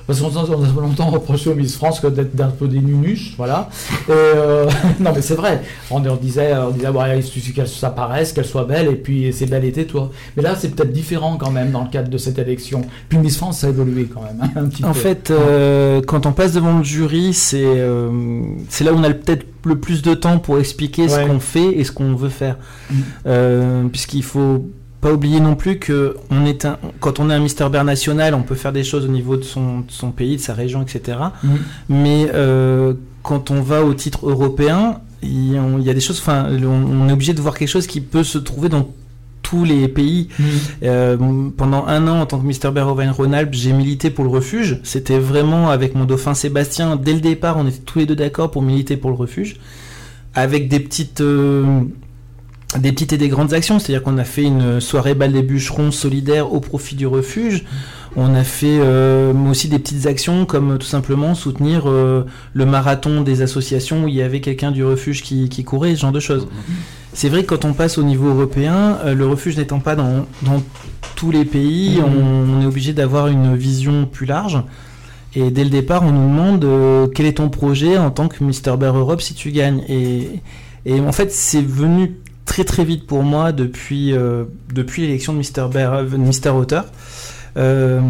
Parce qu'on on a longtemps reproché aux Miss France que d'être d'un peu des nunuches, voilà. Et, euh, non mais c'est vrai. On leur disait, on disait, ouais, il suffit qu'elle s'apparaisse, qu'elle soit belle, et puis c'est belle et tais-toi. Mais là, c'est peut-être différent quand même dans le cadre de cette élection. Puis Miss France, ça a évolué quand même, hein, un petit En peu. fait, euh, quand on passe devant le jury, c'est euh, c'est là où on a peut-être le plus de temps pour expliquer ce qu'on fait et ce qu'on veut faire. Mm. Puisqu'il faut pas oublier non plus que on est un, quand on est un Mister Bear national, on peut faire des choses au niveau de son, de son pays, de sa région, etc. Mhm. Mais euh, quand on va au titre européen, il y a, des choses. Enfin, on, on est obligé de voir quelque chose qui peut se trouver dans tous les pays. Mhm. Euh, pendant un an, en tant que Mr. Bear Auvergne-Rhône-Alpes, j'ai milité pour le refuge. C'était vraiment avec mon dauphin Sébastien. Dès le départ, on était tous les deux d'accord pour militer pour le refuge. Avec des petites, euh, des petites et des grandes actions. C'est-à-dire qu'on a fait une soirée bal des bûcherons solidaire au profit du refuge. On a fait euh, aussi des petites actions comme tout simplement soutenir euh, le marathon des associations où il y avait quelqu'un du refuge qui, qui courait, ce genre de choses. C'est vrai que quand on passe au niveau européen, euh, le refuge n'étant pas dans, dans tous les pays, Mhm. on, on est obligé d'avoir une vision plus large. Et dès le départ, on nous demande quel est ton projet en tant que Mister Bear Europe si tu gagnes. Et, et en fait, c'est venu très très vite pour moi depuis, euh, depuis l'élection de Mister Bear, Mister Auteur. Euh,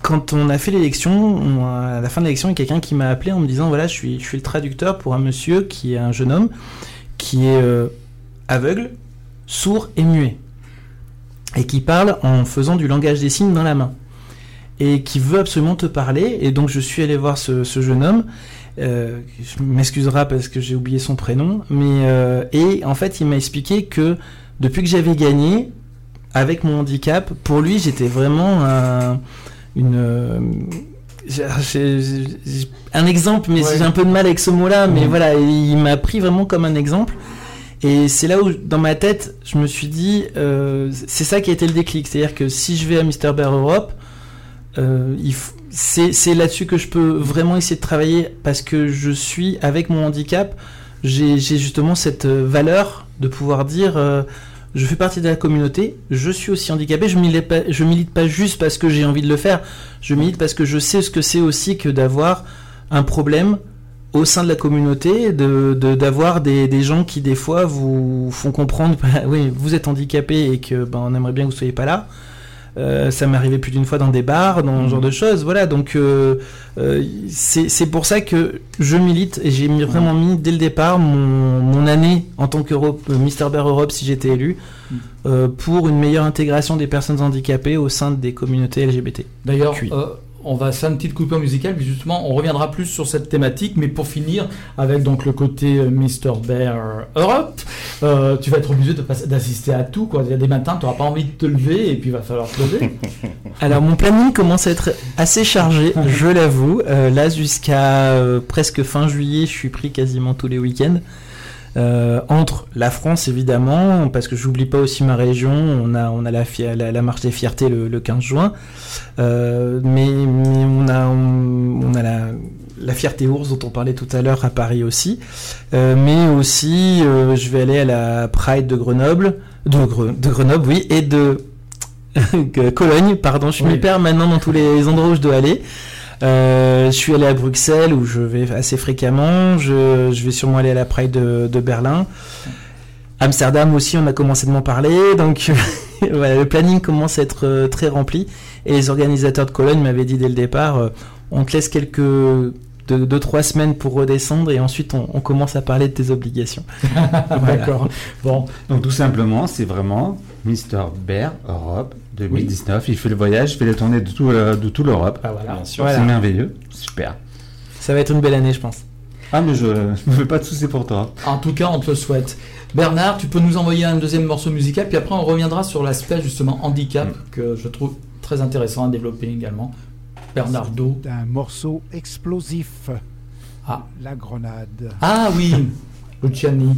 quand on a fait l'élection, on- à la fin de l'élection, il y a quelqu'un qui m'a appelé en me disant voilà, je suis, le traducteur pour un monsieur qui est un jeune homme qui est euh, aveugle, sourd et muet, et qui parle en faisant du langage des signes dans la main, et qui veut absolument te parler. Et donc je suis allé voir ce jeune homme. Euh, je m'excusera parce que j'ai oublié son prénom, mais euh, et en fait il m'a expliqué que depuis que j'avais gagné avec mon handicap, pour lui j'étais vraiment un, une euh, un exemple, mais Ouais. j'ai un peu de mal avec ce mot-là, mais voilà, il m'a pris vraiment comme un exemple. Et c'est là où, dans ma tête, je me suis dit, euh, c'est ça qui a été le déclic. C'est-à-dire que si je vais à Mister Bear Europe, euh, il f- c'est là-dessus que je peux vraiment essayer de travailler parce que je suis, avec mon handicap, j'ai justement cette euh, valeur de pouvoir dire, euh, je fais partie de la communauté, je suis aussi handicapé, je milite pas, juste parce que j'ai envie de le faire, je milite parce que je sais ce que c'est aussi que d'avoir un problème au sein de la communauté, de de- d'avoir des, des gens qui des fois vous font comprendre, bah, oui, vous êtes handicapé et que ben, on aimerait bien que vous soyez pas là. Euh, ça m'est arrivé plus d'une fois dans des bars, dans ce genre de choses. Voilà, donc euh, euh, c'est pour ça que je milite et j'ai vraiment mis dès le départ mon, mon année en tant que Mister Bear Europe si j'étais élu euh, pour une meilleure intégration des personnes handicapées au sein des communautés LGBT. D'ailleurs, on va faire une petite coupure musicale, puis justement, on reviendra plus sur cette thématique, mais pour finir, avec donc le côté euh, Mr. Bear Europe, euh, tu vas être obligé d'assister à tout. Quoi. Il y a des matins, tu n'auras pas envie de te lever, et puis va falloir te lever. Alors mon planning commence à être assez chargé, je l'avoue. Euh, là jusqu'à presque fin juillet, je suis pris quasiment tous les week-ends. Euh, entre la France évidemment, parce que j'oublie pas aussi ma région, on a, on a la, fi- la, la marche des fiertés le, le 15 juin, Euh, mais, mais on a, on, on a la, la fierté ours dont on parlait tout à l'heure à Paris aussi, Euh, mais aussi euh, je vais aller à la Pride de Grenoble, de, Gre- de Grenoble oui, et de Cologne, pardon, je Oui. m'y perds maintenant dans tous les endroits où je dois aller. Euh, je suis allé à Bruxelles où je vais assez fréquemment. Je, je vais sûrement aller à la Pride de, de Berlin. Amsterdam aussi, on a commencé de m'en parler. Donc voilà, le planning commence à être euh, très rempli. Et les organisateurs de Cologne m'avaient dit dès le départ, euh, on te laisse quelques deux, deux, trois semaines pour redescendre et ensuite on, on commence à parler de tes obligations. D'accord. Bon, Donc tout simplement, c'est vraiment Mister Bear Europe 2019. Il fait le voyage, il fait les tournées de tout, euh, de tout l'Europe. bah voilà. Bien sûr. Voilà. C'est merveilleux, super. Ça va être une belle année, je pense. Ah mais je ne me fais pas de soucis pour toi. En tout cas, on te le souhaite. Bernard, tu peux nous envoyer un deuxième morceau musical, puis après on reviendra sur l'aspect justement handicap que je trouve très intéressant à développer également. Bernardo. Un morceau explosif. Ah. La grenade. Ah oui, Luciani.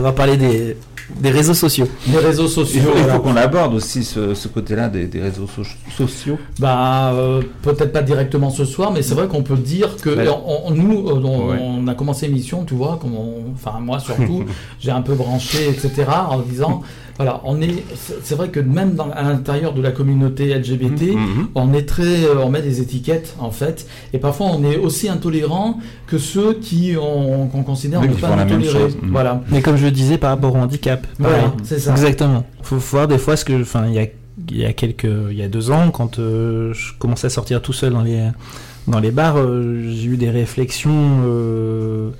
Après avoir parlé des, des réseaux sociaux. Les réseaux Il sociaux. faut, il faut qu'on l'aborde aussi, ce, ce côté-là des, des réseaux so- sociaux. Bah, euh, peut-être pas directement ce soir, mais c'est vrai qu'on peut dire que on- on- nous, euh, on, Ouais. on a commencé l'émission, tu vois, comme on- enfin moi surtout, j'ai un peu branché, etc. En disant, voilà, on est, c'est vrai que même dans, à l'intérieur de la communauté LGBT, Mhm. on est très, euh, on met des étiquettes en fait, et parfois on est aussi intolérant que ceux qui on- qu'on considère Oui, ne pas chose. Mhm. Voilà, Mais comme je le disais par rapport au handicap. voilà, c'est ça. Exactement. Faut voir des fois ce que, enfin, il y a, il y a quelques, il y a deux ans, quand euh, je commençais à sortir tout seul dans les, dans les bars, euh, j'ai eu des réflexions. euh,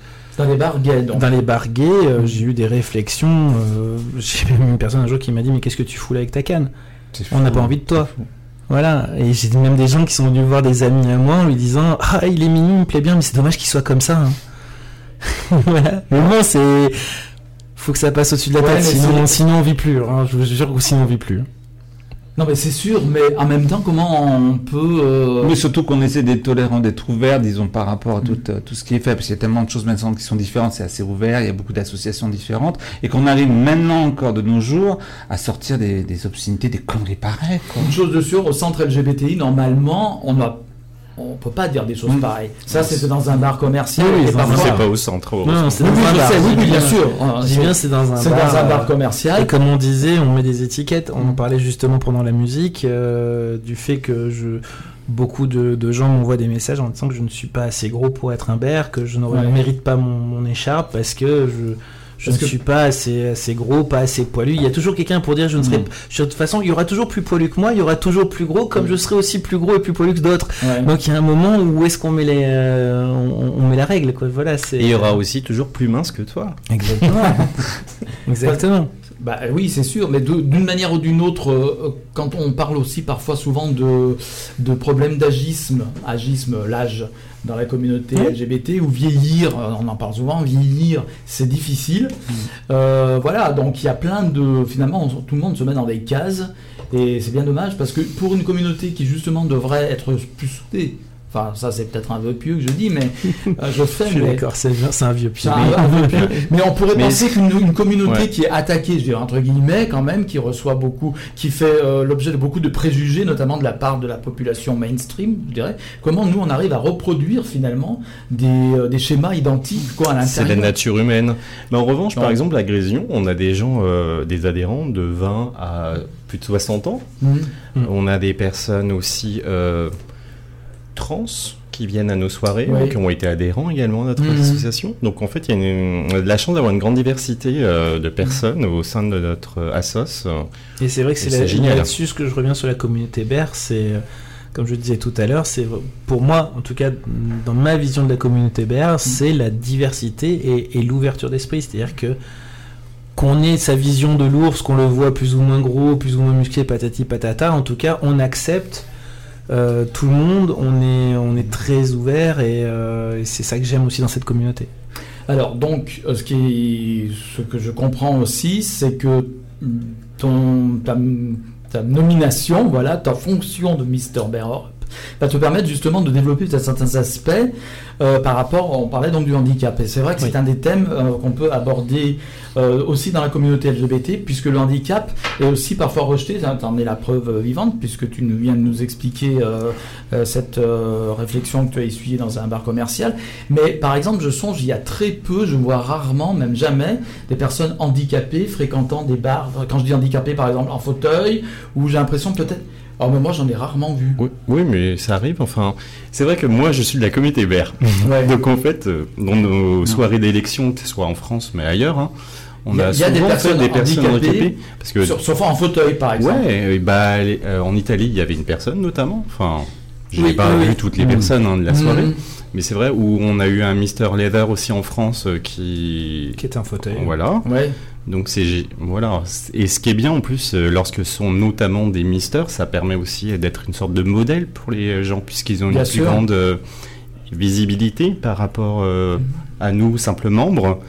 Dans les bars gays, donc. dans les bars gays, euh, j'ai eu des réflexions. euh, j'ai même une personne un jour qui m'a dit mais qu'est-ce que tu fous là avec ta canne? On n'a pas envie de toi. Voilà, et j'ai même des gens qui sont venus voir des amis à moi en lui disant Ah, il est mignon, il me plaît bien, mais c'est dommage qu'il soit comme ça. hein. voilà, mais bon, c'est. Faut que ça passe au-dessus de la Ouais, tête, sinon, sinon on vit plus. hein, je vous jure que sinon on vit plus. Non, mais c'est sûr, mais en même temps, comment on peut. euh, Mais surtout qu'on essaie d'être tolérant, d'être ouvert, disons, par rapport à tout, euh, tout ce qui est fait, parce qu'il y a tellement de choses maintenant qui sont différentes, c'est assez ouvert, il y a beaucoup d'associations différentes, et qu'on arrive maintenant encore de nos jours à sortir des, des obscénités, des conneries pareilles, quoi. Une chose de sûr, au centre LGBTI, normalement, on a. On peut pas dire des choses pareilles. Ça, c'était dans un bar commercial. Oui, c'est pas au centre. au- Non, c'est dans oui, un bar. sais, oui, bien C'est- sûr. Je dis bien, c'est dans un C'est bar. dans un bar commercial. Et comme on disait, on met des étiquettes. On en parlait justement pendant la musique euh, du fait que je beaucoup de, de gens m'envoient des messages en disant que je ne suis pas assez gros pour être un bear, que je ne Ouais. mérite pas mon, mon écharpe parce que je je ne que- suis pas assez, assez gros, pas assez poilu. Il y a toujours quelqu'un pour dire je ne serai Mm. je- de toute façon, il y aura toujours plus poilu que moi, il y aura toujours plus gros, comme Mm. je serai aussi plus gros et plus poilu que d'autres. Ouais. Donc il y a un moment où est-ce qu'on met les, euh, on, on met la règle quoi. Voilà, c'est. Et il y aura aussi toujours plus mince que toi. Exactement. Exactement. Bah oui, c'est sûr, mais d'une manière ou d'une autre, euh, quand on parle aussi parfois souvent de, de problèmes d'agisme, agisme, l'âge dans la communauté. LGBT, ou vieillir, euh, on en parle souvent, vieillir, c'est difficile. Euh, voilà, donc il y a plein de... Finalement, on- tout le monde se met dans des cases, et c'est bien dommage, parce que pour une communauté qui justement devrait être plus soudée, enfin ça c'est peut-être un vœu pieux que je dis, mais euh, je fais... Je suis mais- d'accord, c'est c'est un vieux un- un peu plus- Mais on pourrait Mais- penser qu'une une communauté Ouais. qui est attaquée, je dirais entre guillemets quand même, qui reçoit beaucoup, qui fait euh, l'objet de beaucoup de préjugés, notamment de la part de la population mainstream, je dirais. Comment nous on arrive à reproduire finalement des, euh, des schémas identiques quoi à C'est la l'intérieur. nature humaine. Mais en revanche, par exemple, à Grésion, on a des gens, euh, des adhérents de 20 à plus de 60 ans. Mhm. Mm. On a des personnes aussi euh, trans qui viennent à nos soirées, Oui. hein, qui ont été adhérents également à notre Mhm. association. Donc en fait, il y a une- de la chance d'avoir une grande diversité euh, de personnes au sein de notre euh, assos. Et c'est vrai que c'est là-dessus ce que je reviens sur la communauté BER, c'est euh, comme je disais tout à l'heure, c'est pour moi, en tout cas dans ma vision de la communauté BER, c'est la diversité et, et l'ouverture d'esprit, c'est-à-dire que qu'on ait sa vision de l'ours, qu'on le voit plus ou moins gros, plus ou moins musclé, patati patata, en tout cas, on accepte euh, tout le monde, on est, on est très ouvert et, euh, et c'est ça que j'aime aussi dans cette communauté. Alors donc, euh, ce, qui, ce que je comprends aussi, c'est que ton, ta, ta nomination, voilà, ta fonction de Mister Bear Europe, va te permettre justement de développer certains aspects euh, par rapport, on parlait donc du handicap, et c'est vrai que Oui. c'est un des thèmes qu'on peut aborder euh, aussi dans la communauté LGBT, puisque le handicap est aussi parfois rejeté, tu en es la preuve vivante, puisque tu nous viens de nous expliquer euh, euh, cette euh, réflexion que tu as essuyée dans un bar commercial, mais par exemple, je songe, il y a très peu, je vois rarement, même jamais, des personnes handicapées fréquentant des bars. Quand je dis handicapées, par exemple, en fauteuil, où j'ai l'impression peut-être. Alors, mais moi, j'en ai rarement vu. Oui, oui, mais ça arrive. Enfin, c'est vrai que moi, je suis de la communauté vert. Ouais. Donc en fait, euh, dans nos soirées d'élection, que ce soit en France, mais ailleurs, hein, on Il y a- a, il y a des personnes fait des personnes handicapées, handicapées. Parce que Sur- sauf en fauteuil, par exemple. Ouais, bah, euh, en Italie, il y avait une personne notamment. Enfin, je n'ai Oui, pas oui, vu toutes les Mhm. personnes hein, de la soirée, Mhm. mais c'est vrai où on a eu un Mister Leather aussi en France euh, qui. Qui est un fauteuil. Voilà. Ouais. Donc c'est voilà. Et ce qui est bien en plus, euh, lorsque ce sont notamment des misters, ça permet aussi d'être une sorte de modèle pour les gens puisqu'ils ont une Bien plus sûr. grande euh, visibilité par rapport euh, à nous simples membres.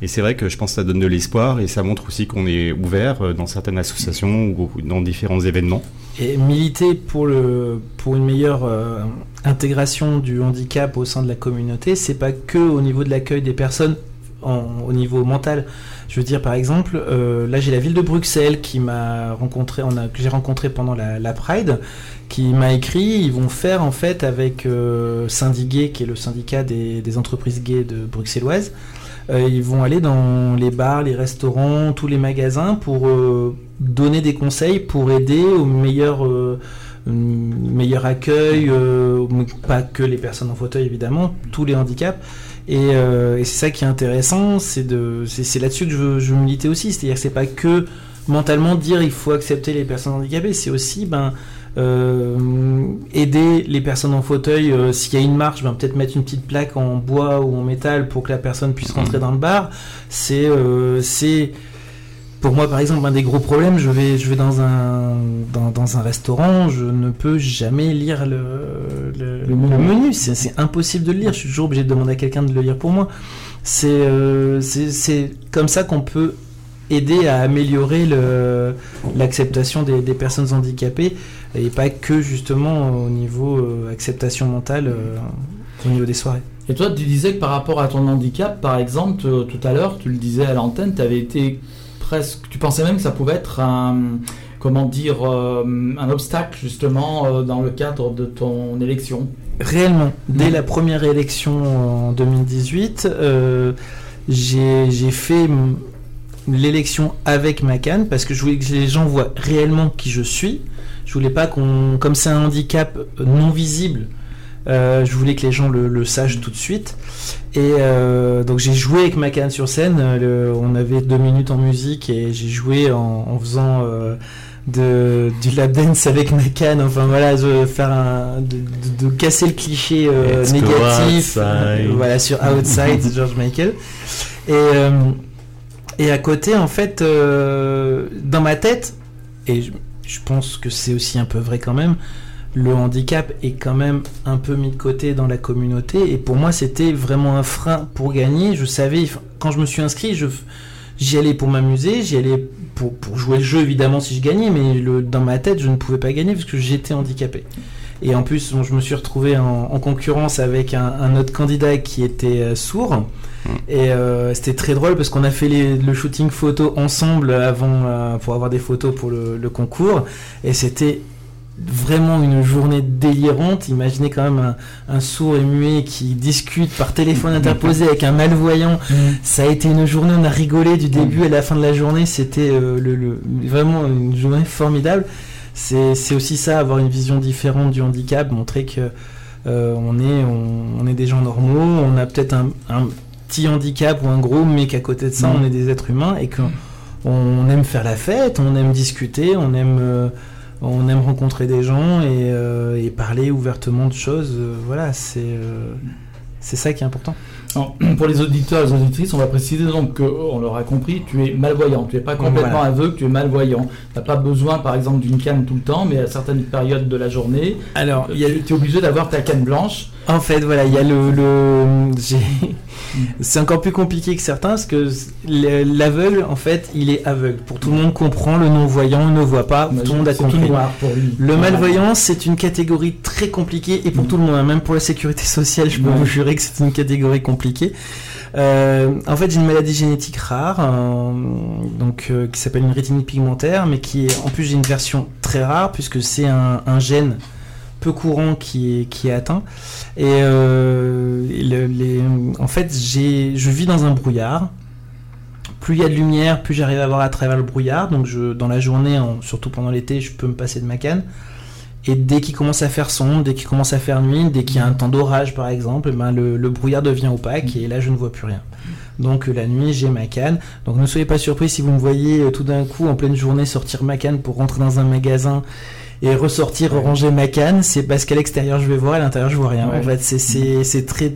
Et c'est vrai que je pense que ça donne de l'espoir et ça montre aussi qu'on est ouvert euh, dans certaines associations ou dans différents événements. Et militer pour, le, pour une meilleure euh, intégration du handicap au sein de la communauté, c'est pas que au niveau de l'accueil des personnes en- au niveau mental. Je veux dire, par exemple, euh, là j'ai la ville de Bruxelles qui m'a rencontré, que j'ai rencontré pendant la, Pride, qui m'a écrit, ils vont faire en fait avec euh, Syndigay, qui est le syndicat des, entreprises gays de bruxelloises, euh, ils vont aller dans les bars, les restaurants, tous les magasins pour euh, donner des conseils pour aider au meilleur, mm, meilleur accueil, pas que les personnes en fauteuil évidemment, tous les handicaps. Et, euh, et c'est ça qui est intéressant, c'est de, c'est, c'est là-dessus que je veux, je veux militer aussi, c'est-à-dire que c'est pas que mentalement dire il faut accepter les personnes handicapées, c'est aussi ben euh, aider les personnes en fauteuil. euh, S'il y a une marche, ben, peut-être mettre une petite plaque en bois ou en métal pour que la personne puisse rentrer dans le bar. C'est, euh, c'est pour moi, par exemple, un des gros problèmes. Je vais, je vais dans un dans, dans un restaurant, je ne peux jamais lire le, le, Le menu. le menu. C'est, c'est impossible de le lire. Je suis toujours obligé de demander à quelqu'un de le lire pour moi. C'est, euh, c'est, c'est comme ça qu'on peut aider à améliorer le, l'acceptation des, des personnes handicapées et pas que justement au niveau euh, acceptation mentale euh, au niveau des soirées. Et toi, tu disais que par rapport à ton handicap, par exemple, tout à l'heure, tu le disais à l'antenne, tu avais été presque. Tu pensais même que ça pouvait être un. Comment dire euh, Un obstacle, justement, euh, dans le cadre de ton élection. Réellement, dès la première élection en 2018, euh, j'ai fait l'élection avec ma canne parce que je voulais que les gens voient réellement qui je suis. Je voulais pas qu'on, comme c'est un handicap non visible, euh, je voulais que les gens le, le sachent tout de suite. Et euh, donc j'ai joué avec ma canne sur scène. euh, le- on avait deux minutes en musique et j'ai joué en, en faisant euh, de, du lap dance avec ma canne. Enfin voilà, de faire un, de, de- de casser le cliché négatif. voilà sur Outside de George Michael. Et et à côté, en fait, euh, dans ma tête, et je, je pense que c'est aussi un peu vrai quand même, le handicap est quand même un peu mis de côté dans la communauté. Et pour moi, c'était vraiment un frein pour gagner. Je savais, quand je me suis inscrit, je, j'y allais pour m'amuser, j'y allais pour, pour jouer le jeu évidemment si je gagnais, mais dans ma tête, je ne pouvais pas gagner parce que j'étais handicapé. Et en plus, je me suis retrouvé en, en concurrence avec un, autre candidat qui était euh, sourd. Et euh, c'était très drôle parce qu'on a fait le shooting photo ensemble avant euh, pour avoir des photos pour le concours. Et c'était vraiment une journée délirante. Imaginez quand même un, un sourd et muet qui discute par téléphone interposé avec un malvoyant. Ça a été une journée, on a rigolé du début à la fin de la journée. C'était euh, le, le- vraiment une journée formidable. C'est aussi ça, avoir une vision différente du handicap, montrer que euh, on, est, on, on est des gens normaux, on a peut-être un, un petit handicap ou un gros, mais qu'à côté de ça, Mhm. on est des êtres humains et qu'on on aime faire la fête, on aime discuter, on aime, euh, on aime rencontrer des gens et, euh, et parler ouvertement de choses. euh, voilà, c'est euh, c'est ça qui est important. Alors, pour les auditeurs et les auditrices, on va préciser donc qu'on l'aura compris, tu es malvoyant, tu n'es pas complètement Voilà. aveugle, tu es malvoyant. Tu n'as pas besoin par exemple d'une canne tout le temps, mais à certaines périodes de la journée, Alors, y a, tu es obligé d'avoir ta canne blanche. En fait, voilà, il y a le. le- c'est encore plus compliqué que certains parce que le- l'aveugle, en fait, il est aveugle. Pour tout le monde comprend, le non-voyant ne voit pas, tout le monde a compris. noir pour lui. Le Voilà. malvoyant, c'est une catégorie très compliquée et pour tout le monde, hein, même pour la sécurité sociale, je peux Ouais. vous jurer que c'est une catégorie compliquée. Euh, en fait, j'ai une maladie génétique rare, euh, donc euh, qui s'appelle une rétinite pigmentaire, mais qui est en plus j'ai une version très rare puisque c'est un, un gène peu courant qui est, atteint. Et euh, en fait, je vis dans un brouillard. Plus il y a de lumière, plus j'arrive à voir à travers le brouillard. Donc je, dans la journée, surtout pendant l'été, je peux me passer de ma canne. Et dès qu'il commence à faire sombre, dès qu'il commence à faire nuit, dès qu'il y a un temps d'orage par exemple, eh ben le, brouillard devient opaque et là je ne vois plus rien. Donc la nuit j'ai ma canne. Donc ne soyez pas surpris si vous me voyez euh, tout d'un coup en pleine journée sortir ma canne pour rentrer dans un magasin et ressortir ranger ma canne, c'est parce qu'à l'extérieur je vais voir, à l'intérieur je vois rien. Ouais. En fait c'est c'est c'est très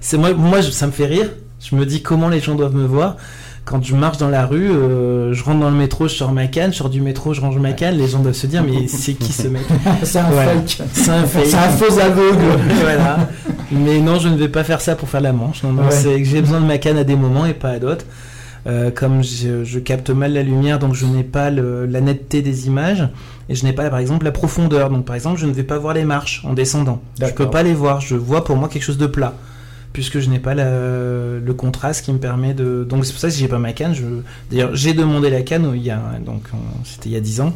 c'est moi moi ça me fait rire. Je me dis comment les gens doivent me voir. Quand je marche dans la rue, euh, je rentre dans le métro, je sors ma canne, je sors du métro, je range ma canne, les gens doivent se dire mais c'est qui ce mec? C'est un Voilà. fake. C'est un fake. C'est un faux aveugle. voilà. Mais non, je ne vais pas faire ça pour faire la manche. Non, non, Ouais. c'est que j'ai besoin de ma canne à des moments et pas à d'autres. Euh, comme je, je capte mal la lumière, donc je n'ai pas le- la netteté des images et je n'ai pas, par exemple, la profondeur. Donc, par exemple, je ne vais pas voir les marches en descendant. Je D'accord. peux pas les voir. Je vois pour moi quelque chose de plat puisque je n'ai pas la- le contraste qui me permet de. Donc, c'est pour ça que si j'ai pas ma canne, je. D'ailleurs, j'ai demandé la canne il y a donc c'était il y a 10 ans.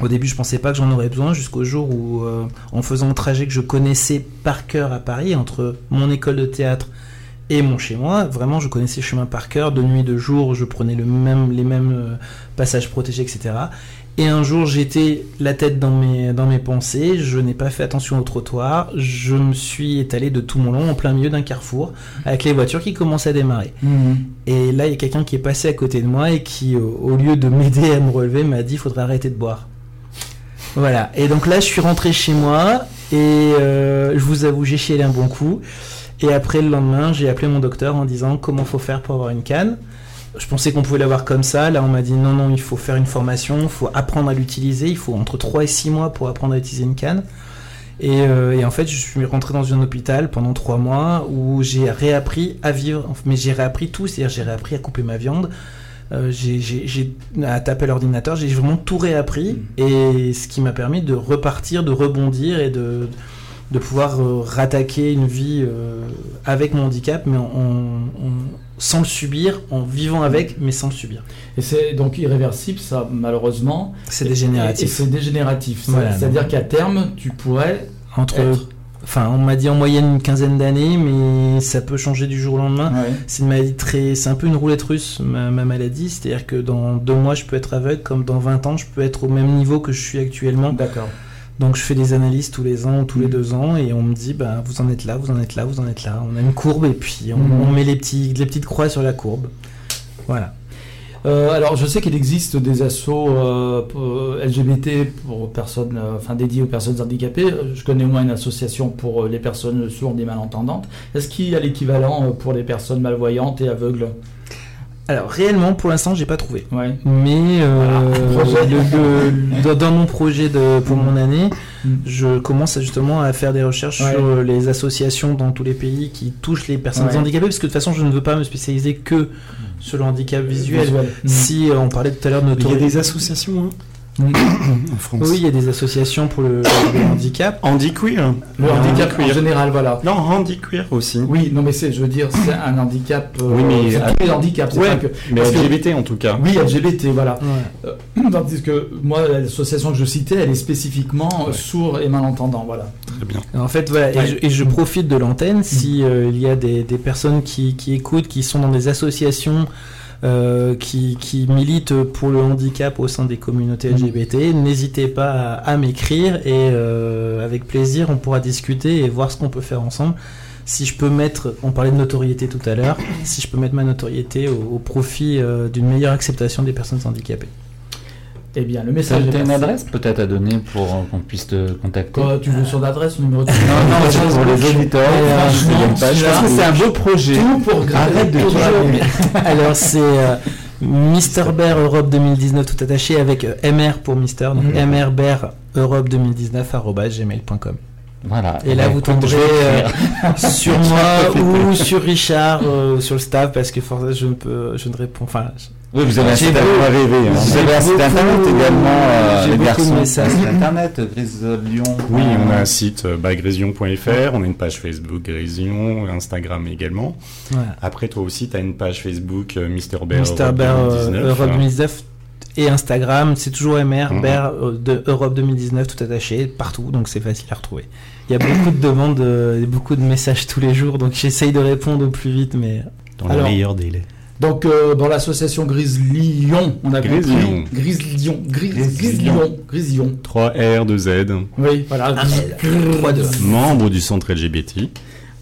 Au début, je pensais pas que j'en aurais besoin jusqu'au jour où, euh, en faisant un trajet que je connaissais par cœur à Paris, entre mon école de théâtre et mon chez moi, vraiment, je connaissais le chemin par cœur, de nuit, de jour, je prenais le même, les mêmes euh, passages protégés, etc. Et un jour, j'étais la tête dans mes, dans mes pensées, je n'ai pas fait attention au trottoir, je me suis étalé de tout mon long en plein milieu d'un carrefour, avec les voitures qui commençaient à démarrer. Et là, il y a quelqu'un qui est passé à côté de moi et qui, au lieu de m'aider à me relever, m'a dit il faudrait arrêter de boire. Voilà. Et donc là, je suis rentré chez moi et euh, je vous avoue, j'ai chialé un bon coup. Et après, le lendemain, j'ai appelé mon docteur en disant comment faut faire pour avoir une canne? Je pensais qu'on pouvait l'avoir comme ça. Là, on m'a dit non, non, il faut faire une formation, il faut apprendre à l'utiliser. Il faut entre 3 et 6 mois pour apprendre à utiliser une canne. Et, euh, et en fait, je suis rentré dans un hôpital pendant 3 mois où j'ai réappris à vivre. Mais j'ai réappris tout, c'est-à-dire j'ai réappris à couper ma viande. Euh, j'ai- à taper l'ordinateur, j'ai vraiment tout réappris et ce qui m'a permis de repartir, de rebondir et de, de pouvoir euh, rattaquer une vie euh, avec mon handicap, mais sans le subir, en vivant avec, mais sans le subir. Et c'est donc irréversible, ça, malheureusement. C'est dégénératif. Et, c'est dégénératif. Voilà, C'est-à-dire qu'à terme, tu pourrais. Entre, être- enfin, on m'a dit en moyenne une quinzaine d'années, mais ça peut changer du jour au lendemain. Ouais. C'est une maladie très, c'est un peu une roulette russe, ma, ma maladie. C'est-à-dire que dans deux mois, je peux être aveugle, comme dans 20 ans, je peux être au même niveau que je suis actuellement. D'accord. Donc je fais des analyses tous les ans ou tous les Mhm. deux ans et on me dit bah vous en êtes là, vous en êtes là, vous en êtes là. On a une courbe et puis on, on met les petits les petites croix sur la courbe. Voilà. Euh, alors, je sais qu'il existe des assos euh, pour- LGBT pour personnes, euh, enfin dédiés aux personnes handicapées. Euh, Je connais au moins une association pour euh, les personnes sourdes et malentendantes. Est-ce qu'il y a l'équivalent euh, pour les personnes malvoyantes et aveugles? Alors réellement pour l'instant j'ai pas trouvé. Ouais. Mais euh, Voilà, projet. le- le- dans, mon projet de, pour mon année, Mhm. je commence justement à faire des recherches Ouais. sur les associations dans tous les pays qui touchent les personnes Ouais. handicapées parce que de toute façon je ne veux pas me spécialiser que sur le handicap visuel. Visuel. Si euh, on parlait tout à l'heure de Il y a des associations hein. en France. Oui, il y a des associations pour le, le handicap. Handiqueer. Le handicap en Handiqueer. général, voilà. Non, handiquear aussi. Oui, non mais c'est, je veux dire, c'est un handicap. euh, Oui, mais- c'est tous les handicaps. Ouais, que- mais que- LGBT en tout cas. Oui, LGBT, voilà. Ouais. Euh, Tandis que moi, l'association que je citais, elle est spécifiquement euh, Ouais. sourd et malentendant, voilà. Très bien. En fait, voilà, et, je, et je profite de l'antenne si euh, il y a des, des personnes qui, qui écoutent, qui sont dans des associations euh, qui, qui militent pour le handicap au sein des communautés LGBT, n'hésitez pas à, à m'écrire et euh, avec plaisir on pourra discuter et voir ce qu'on peut faire ensemble. Si je peux mettre, on parlait de notoriété tout à l'heure, si je peux mettre ma notoriété au, au profit euh, d'une meilleure acceptation des personnes handicapées. Eh bien, le message est t'as une adresse peut-être à donner pour euh, qu'on puisse te contacter Quoi, tu veux son adresse, numéro de Non, non, c'est pour les auditeurs. Tu parce vois, que c'est un beau projet. Tout pour Arrête de toujours-. Alors c'est euh, Mister Bear Europe 2019 tout attaché avec euh, MR pour Mister, donc Mhm. MR Bear Europe 2019 arobase gmail.com. Voilà. Et là ben, vous tomberez je euh, sur moi ou sur Richard euh, ou sur le staff parce que forcément je ne peux, je ne réponds. Enfin, je- Oui, vous avez un site rêvé. Vous j'ai avez un site internet également, euh, j'ai les beaucoup de garçons. messages. Internet, Grise Lyon. Oui, on a un site euh, bah, grision.fr, on a une page Facebook Grision, Instagram également. Après, toi aussi, tu as une page Facebook euh, Mister Bear Mister Europe Bear euh, 2019. Europe 2019 et Instagram, c'est toujours MR. Bear euh, de Europe 2019 tout attaché partout, donc c'est facile à retrouver. Il y a beaucoup de demandes, et beaucoup de messages tous les jours, donc j'essaye de répondre au plus vite, mais Dans Alors- le meilleur délai. Donc, euh, dans l'association Grise Lion, on a Grise compris. Lion. Grise Lion. Grise, Grise Grise Lion. Lion. Grise Lion. 3 R, 2 Z. Oui, voilà. trois de- Membre du centre LGBT.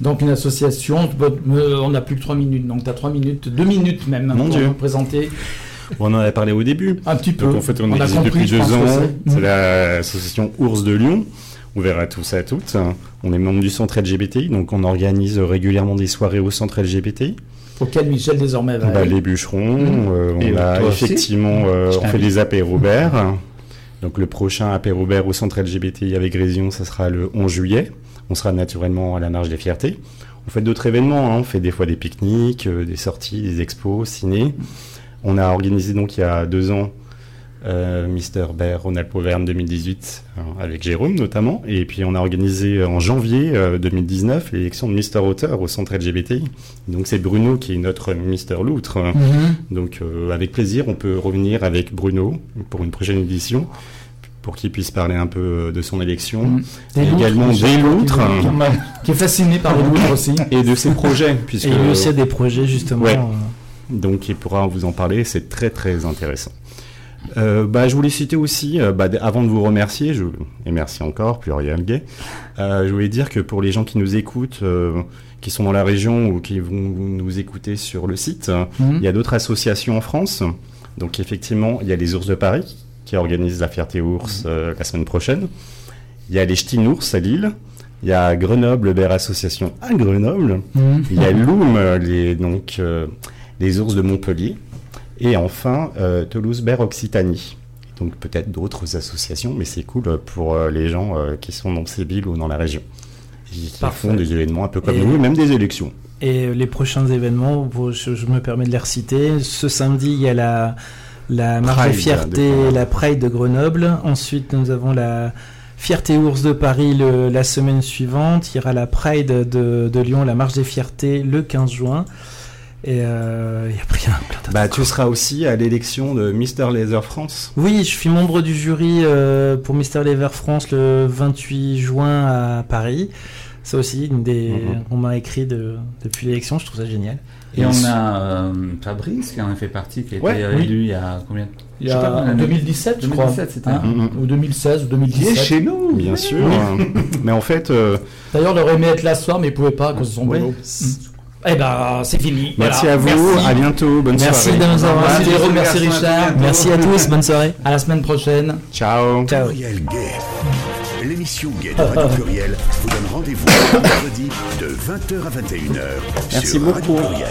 Donc, une association. euh, On n'a plus que 3 minutes. Donc, tu as 3 minutes, 2 minutes même Mon pour Dieu. nous présenter On en a parlé au début. un petit peu. Donc en fait, on, a existe compris, depuis deux ans. c'est. C'est l'association Ours de Lyon. Ouvert à tous et à toutes. On est membre du centre LGBTI, donc on organise régulièrement des soirées au centre LGBTI. Auquel Michel désormais va Bah, les bûcherons, Mhm. euh, Et on a effectivement, euh, on fait des apéros-berts. Donc le prochain apéro-bert au centre LGBTI avec Résion, ça sera le 11 juillet, On sera naturellement à la marge des fiertés. On fait d'autres événements, hein. on fait des fois des pique-niques, euh, des sorties, des expos, ciné. On a organisé donc il y a deux ans euh, Mister Bear Ronald Poverne 2018 hein, avec Jérôme notamment. Et puis on a organisé en janvier euh, 2019 l'élection de Mister Auteur au centre LGBTI. Donc c'est Bruno qui est notre Mister Loutre. Mhm. Donc euh, avec plaisir, on peut revenir avec Bruno pour une prochaine édition pour qu'il puisse parler un peu de son élection. Mhm. Et également des loutres qui- est fasciné par les loutres aussi. et de ses projets. Puisque, Et lui aussi a des projets justement. Ouais. euh, donc il pourra vous en parler, c'est très très intéressant. Euh, bah, je voulais citer aussi, euh, bah, avant de vous remercier, je, et merci encore, Pluriel Gay, euh, je voulais dire que pour les gens qui nous écoutent, euh, qui sont dans la région ou qui vont nous écouter sur le site, Mhm. il y a d'autres associations en France. Donc effectivement, il y a les Ours de Paris qui organisent la Fierté Ours euh, la semaine prochaine. Il y a les Ch'tines Ours à Lille. Il y a Grenoble Bear Association à Grenoble. Mhm. Il y a Loom, les, donc, les ours de Montpellier. Et enfin, euh, Toulouse Bear Occitanie. Donc peut-être d'autres associations, mais c'est cool euh, pour euh, les gens qui sont dans ces villes ou dans la région. Qui Parfait. font des événements un peu comme Et- nous, même des élections. Et les prochains événements, je, me permets de les reciter. Ce samedi, il y a la, la marche fierté, de la Pride de Grenoble. Ensuite, nous avons la Fierté Ours de Paris le- la semaine suivante. Il y aura la Pride de, de Lyon, la marche des fiertés le 15 juin. Et euh, il y a plein, Bah, tu seras aussi à l'élection de Mister Laser France. Oui, je suis membre du jury euh, pour Mister Lever France le 28 juin à Paris. Ça aussi, une des... Mhm. on m'a écrit de- depuis l'élection, je trouve ça génial. Et on a euh, Fabrice qui en a fait partie, qui a été Ouais, élu oui. il y a combien? Il y a pas, en l'année- 2017, je crois. 2017, c'était. Hein? Mhm. Ou 2016 ou Qui est 2017. chez nous Bien sûr. euh, mais en fait, euh, D'ailleurs, il aurait aimé être là ce soir, mais il pouvait pas à cause de son ouais. boulot. Eh ben, c'est fini. merci Voilà. à vous. Merci. À bientôt. Bonne Merci soirée. de nous avoir Merci. Jérôme, merci Richard. Merci à tous, bonne soirée. À la semaine prochaine. Ciao. Ciao. L'émission Gay de Radio Pluriel vous donne rendez-vous le mercredi de 20h à 21h. Merci sur Radio beaucoup. Pluriel.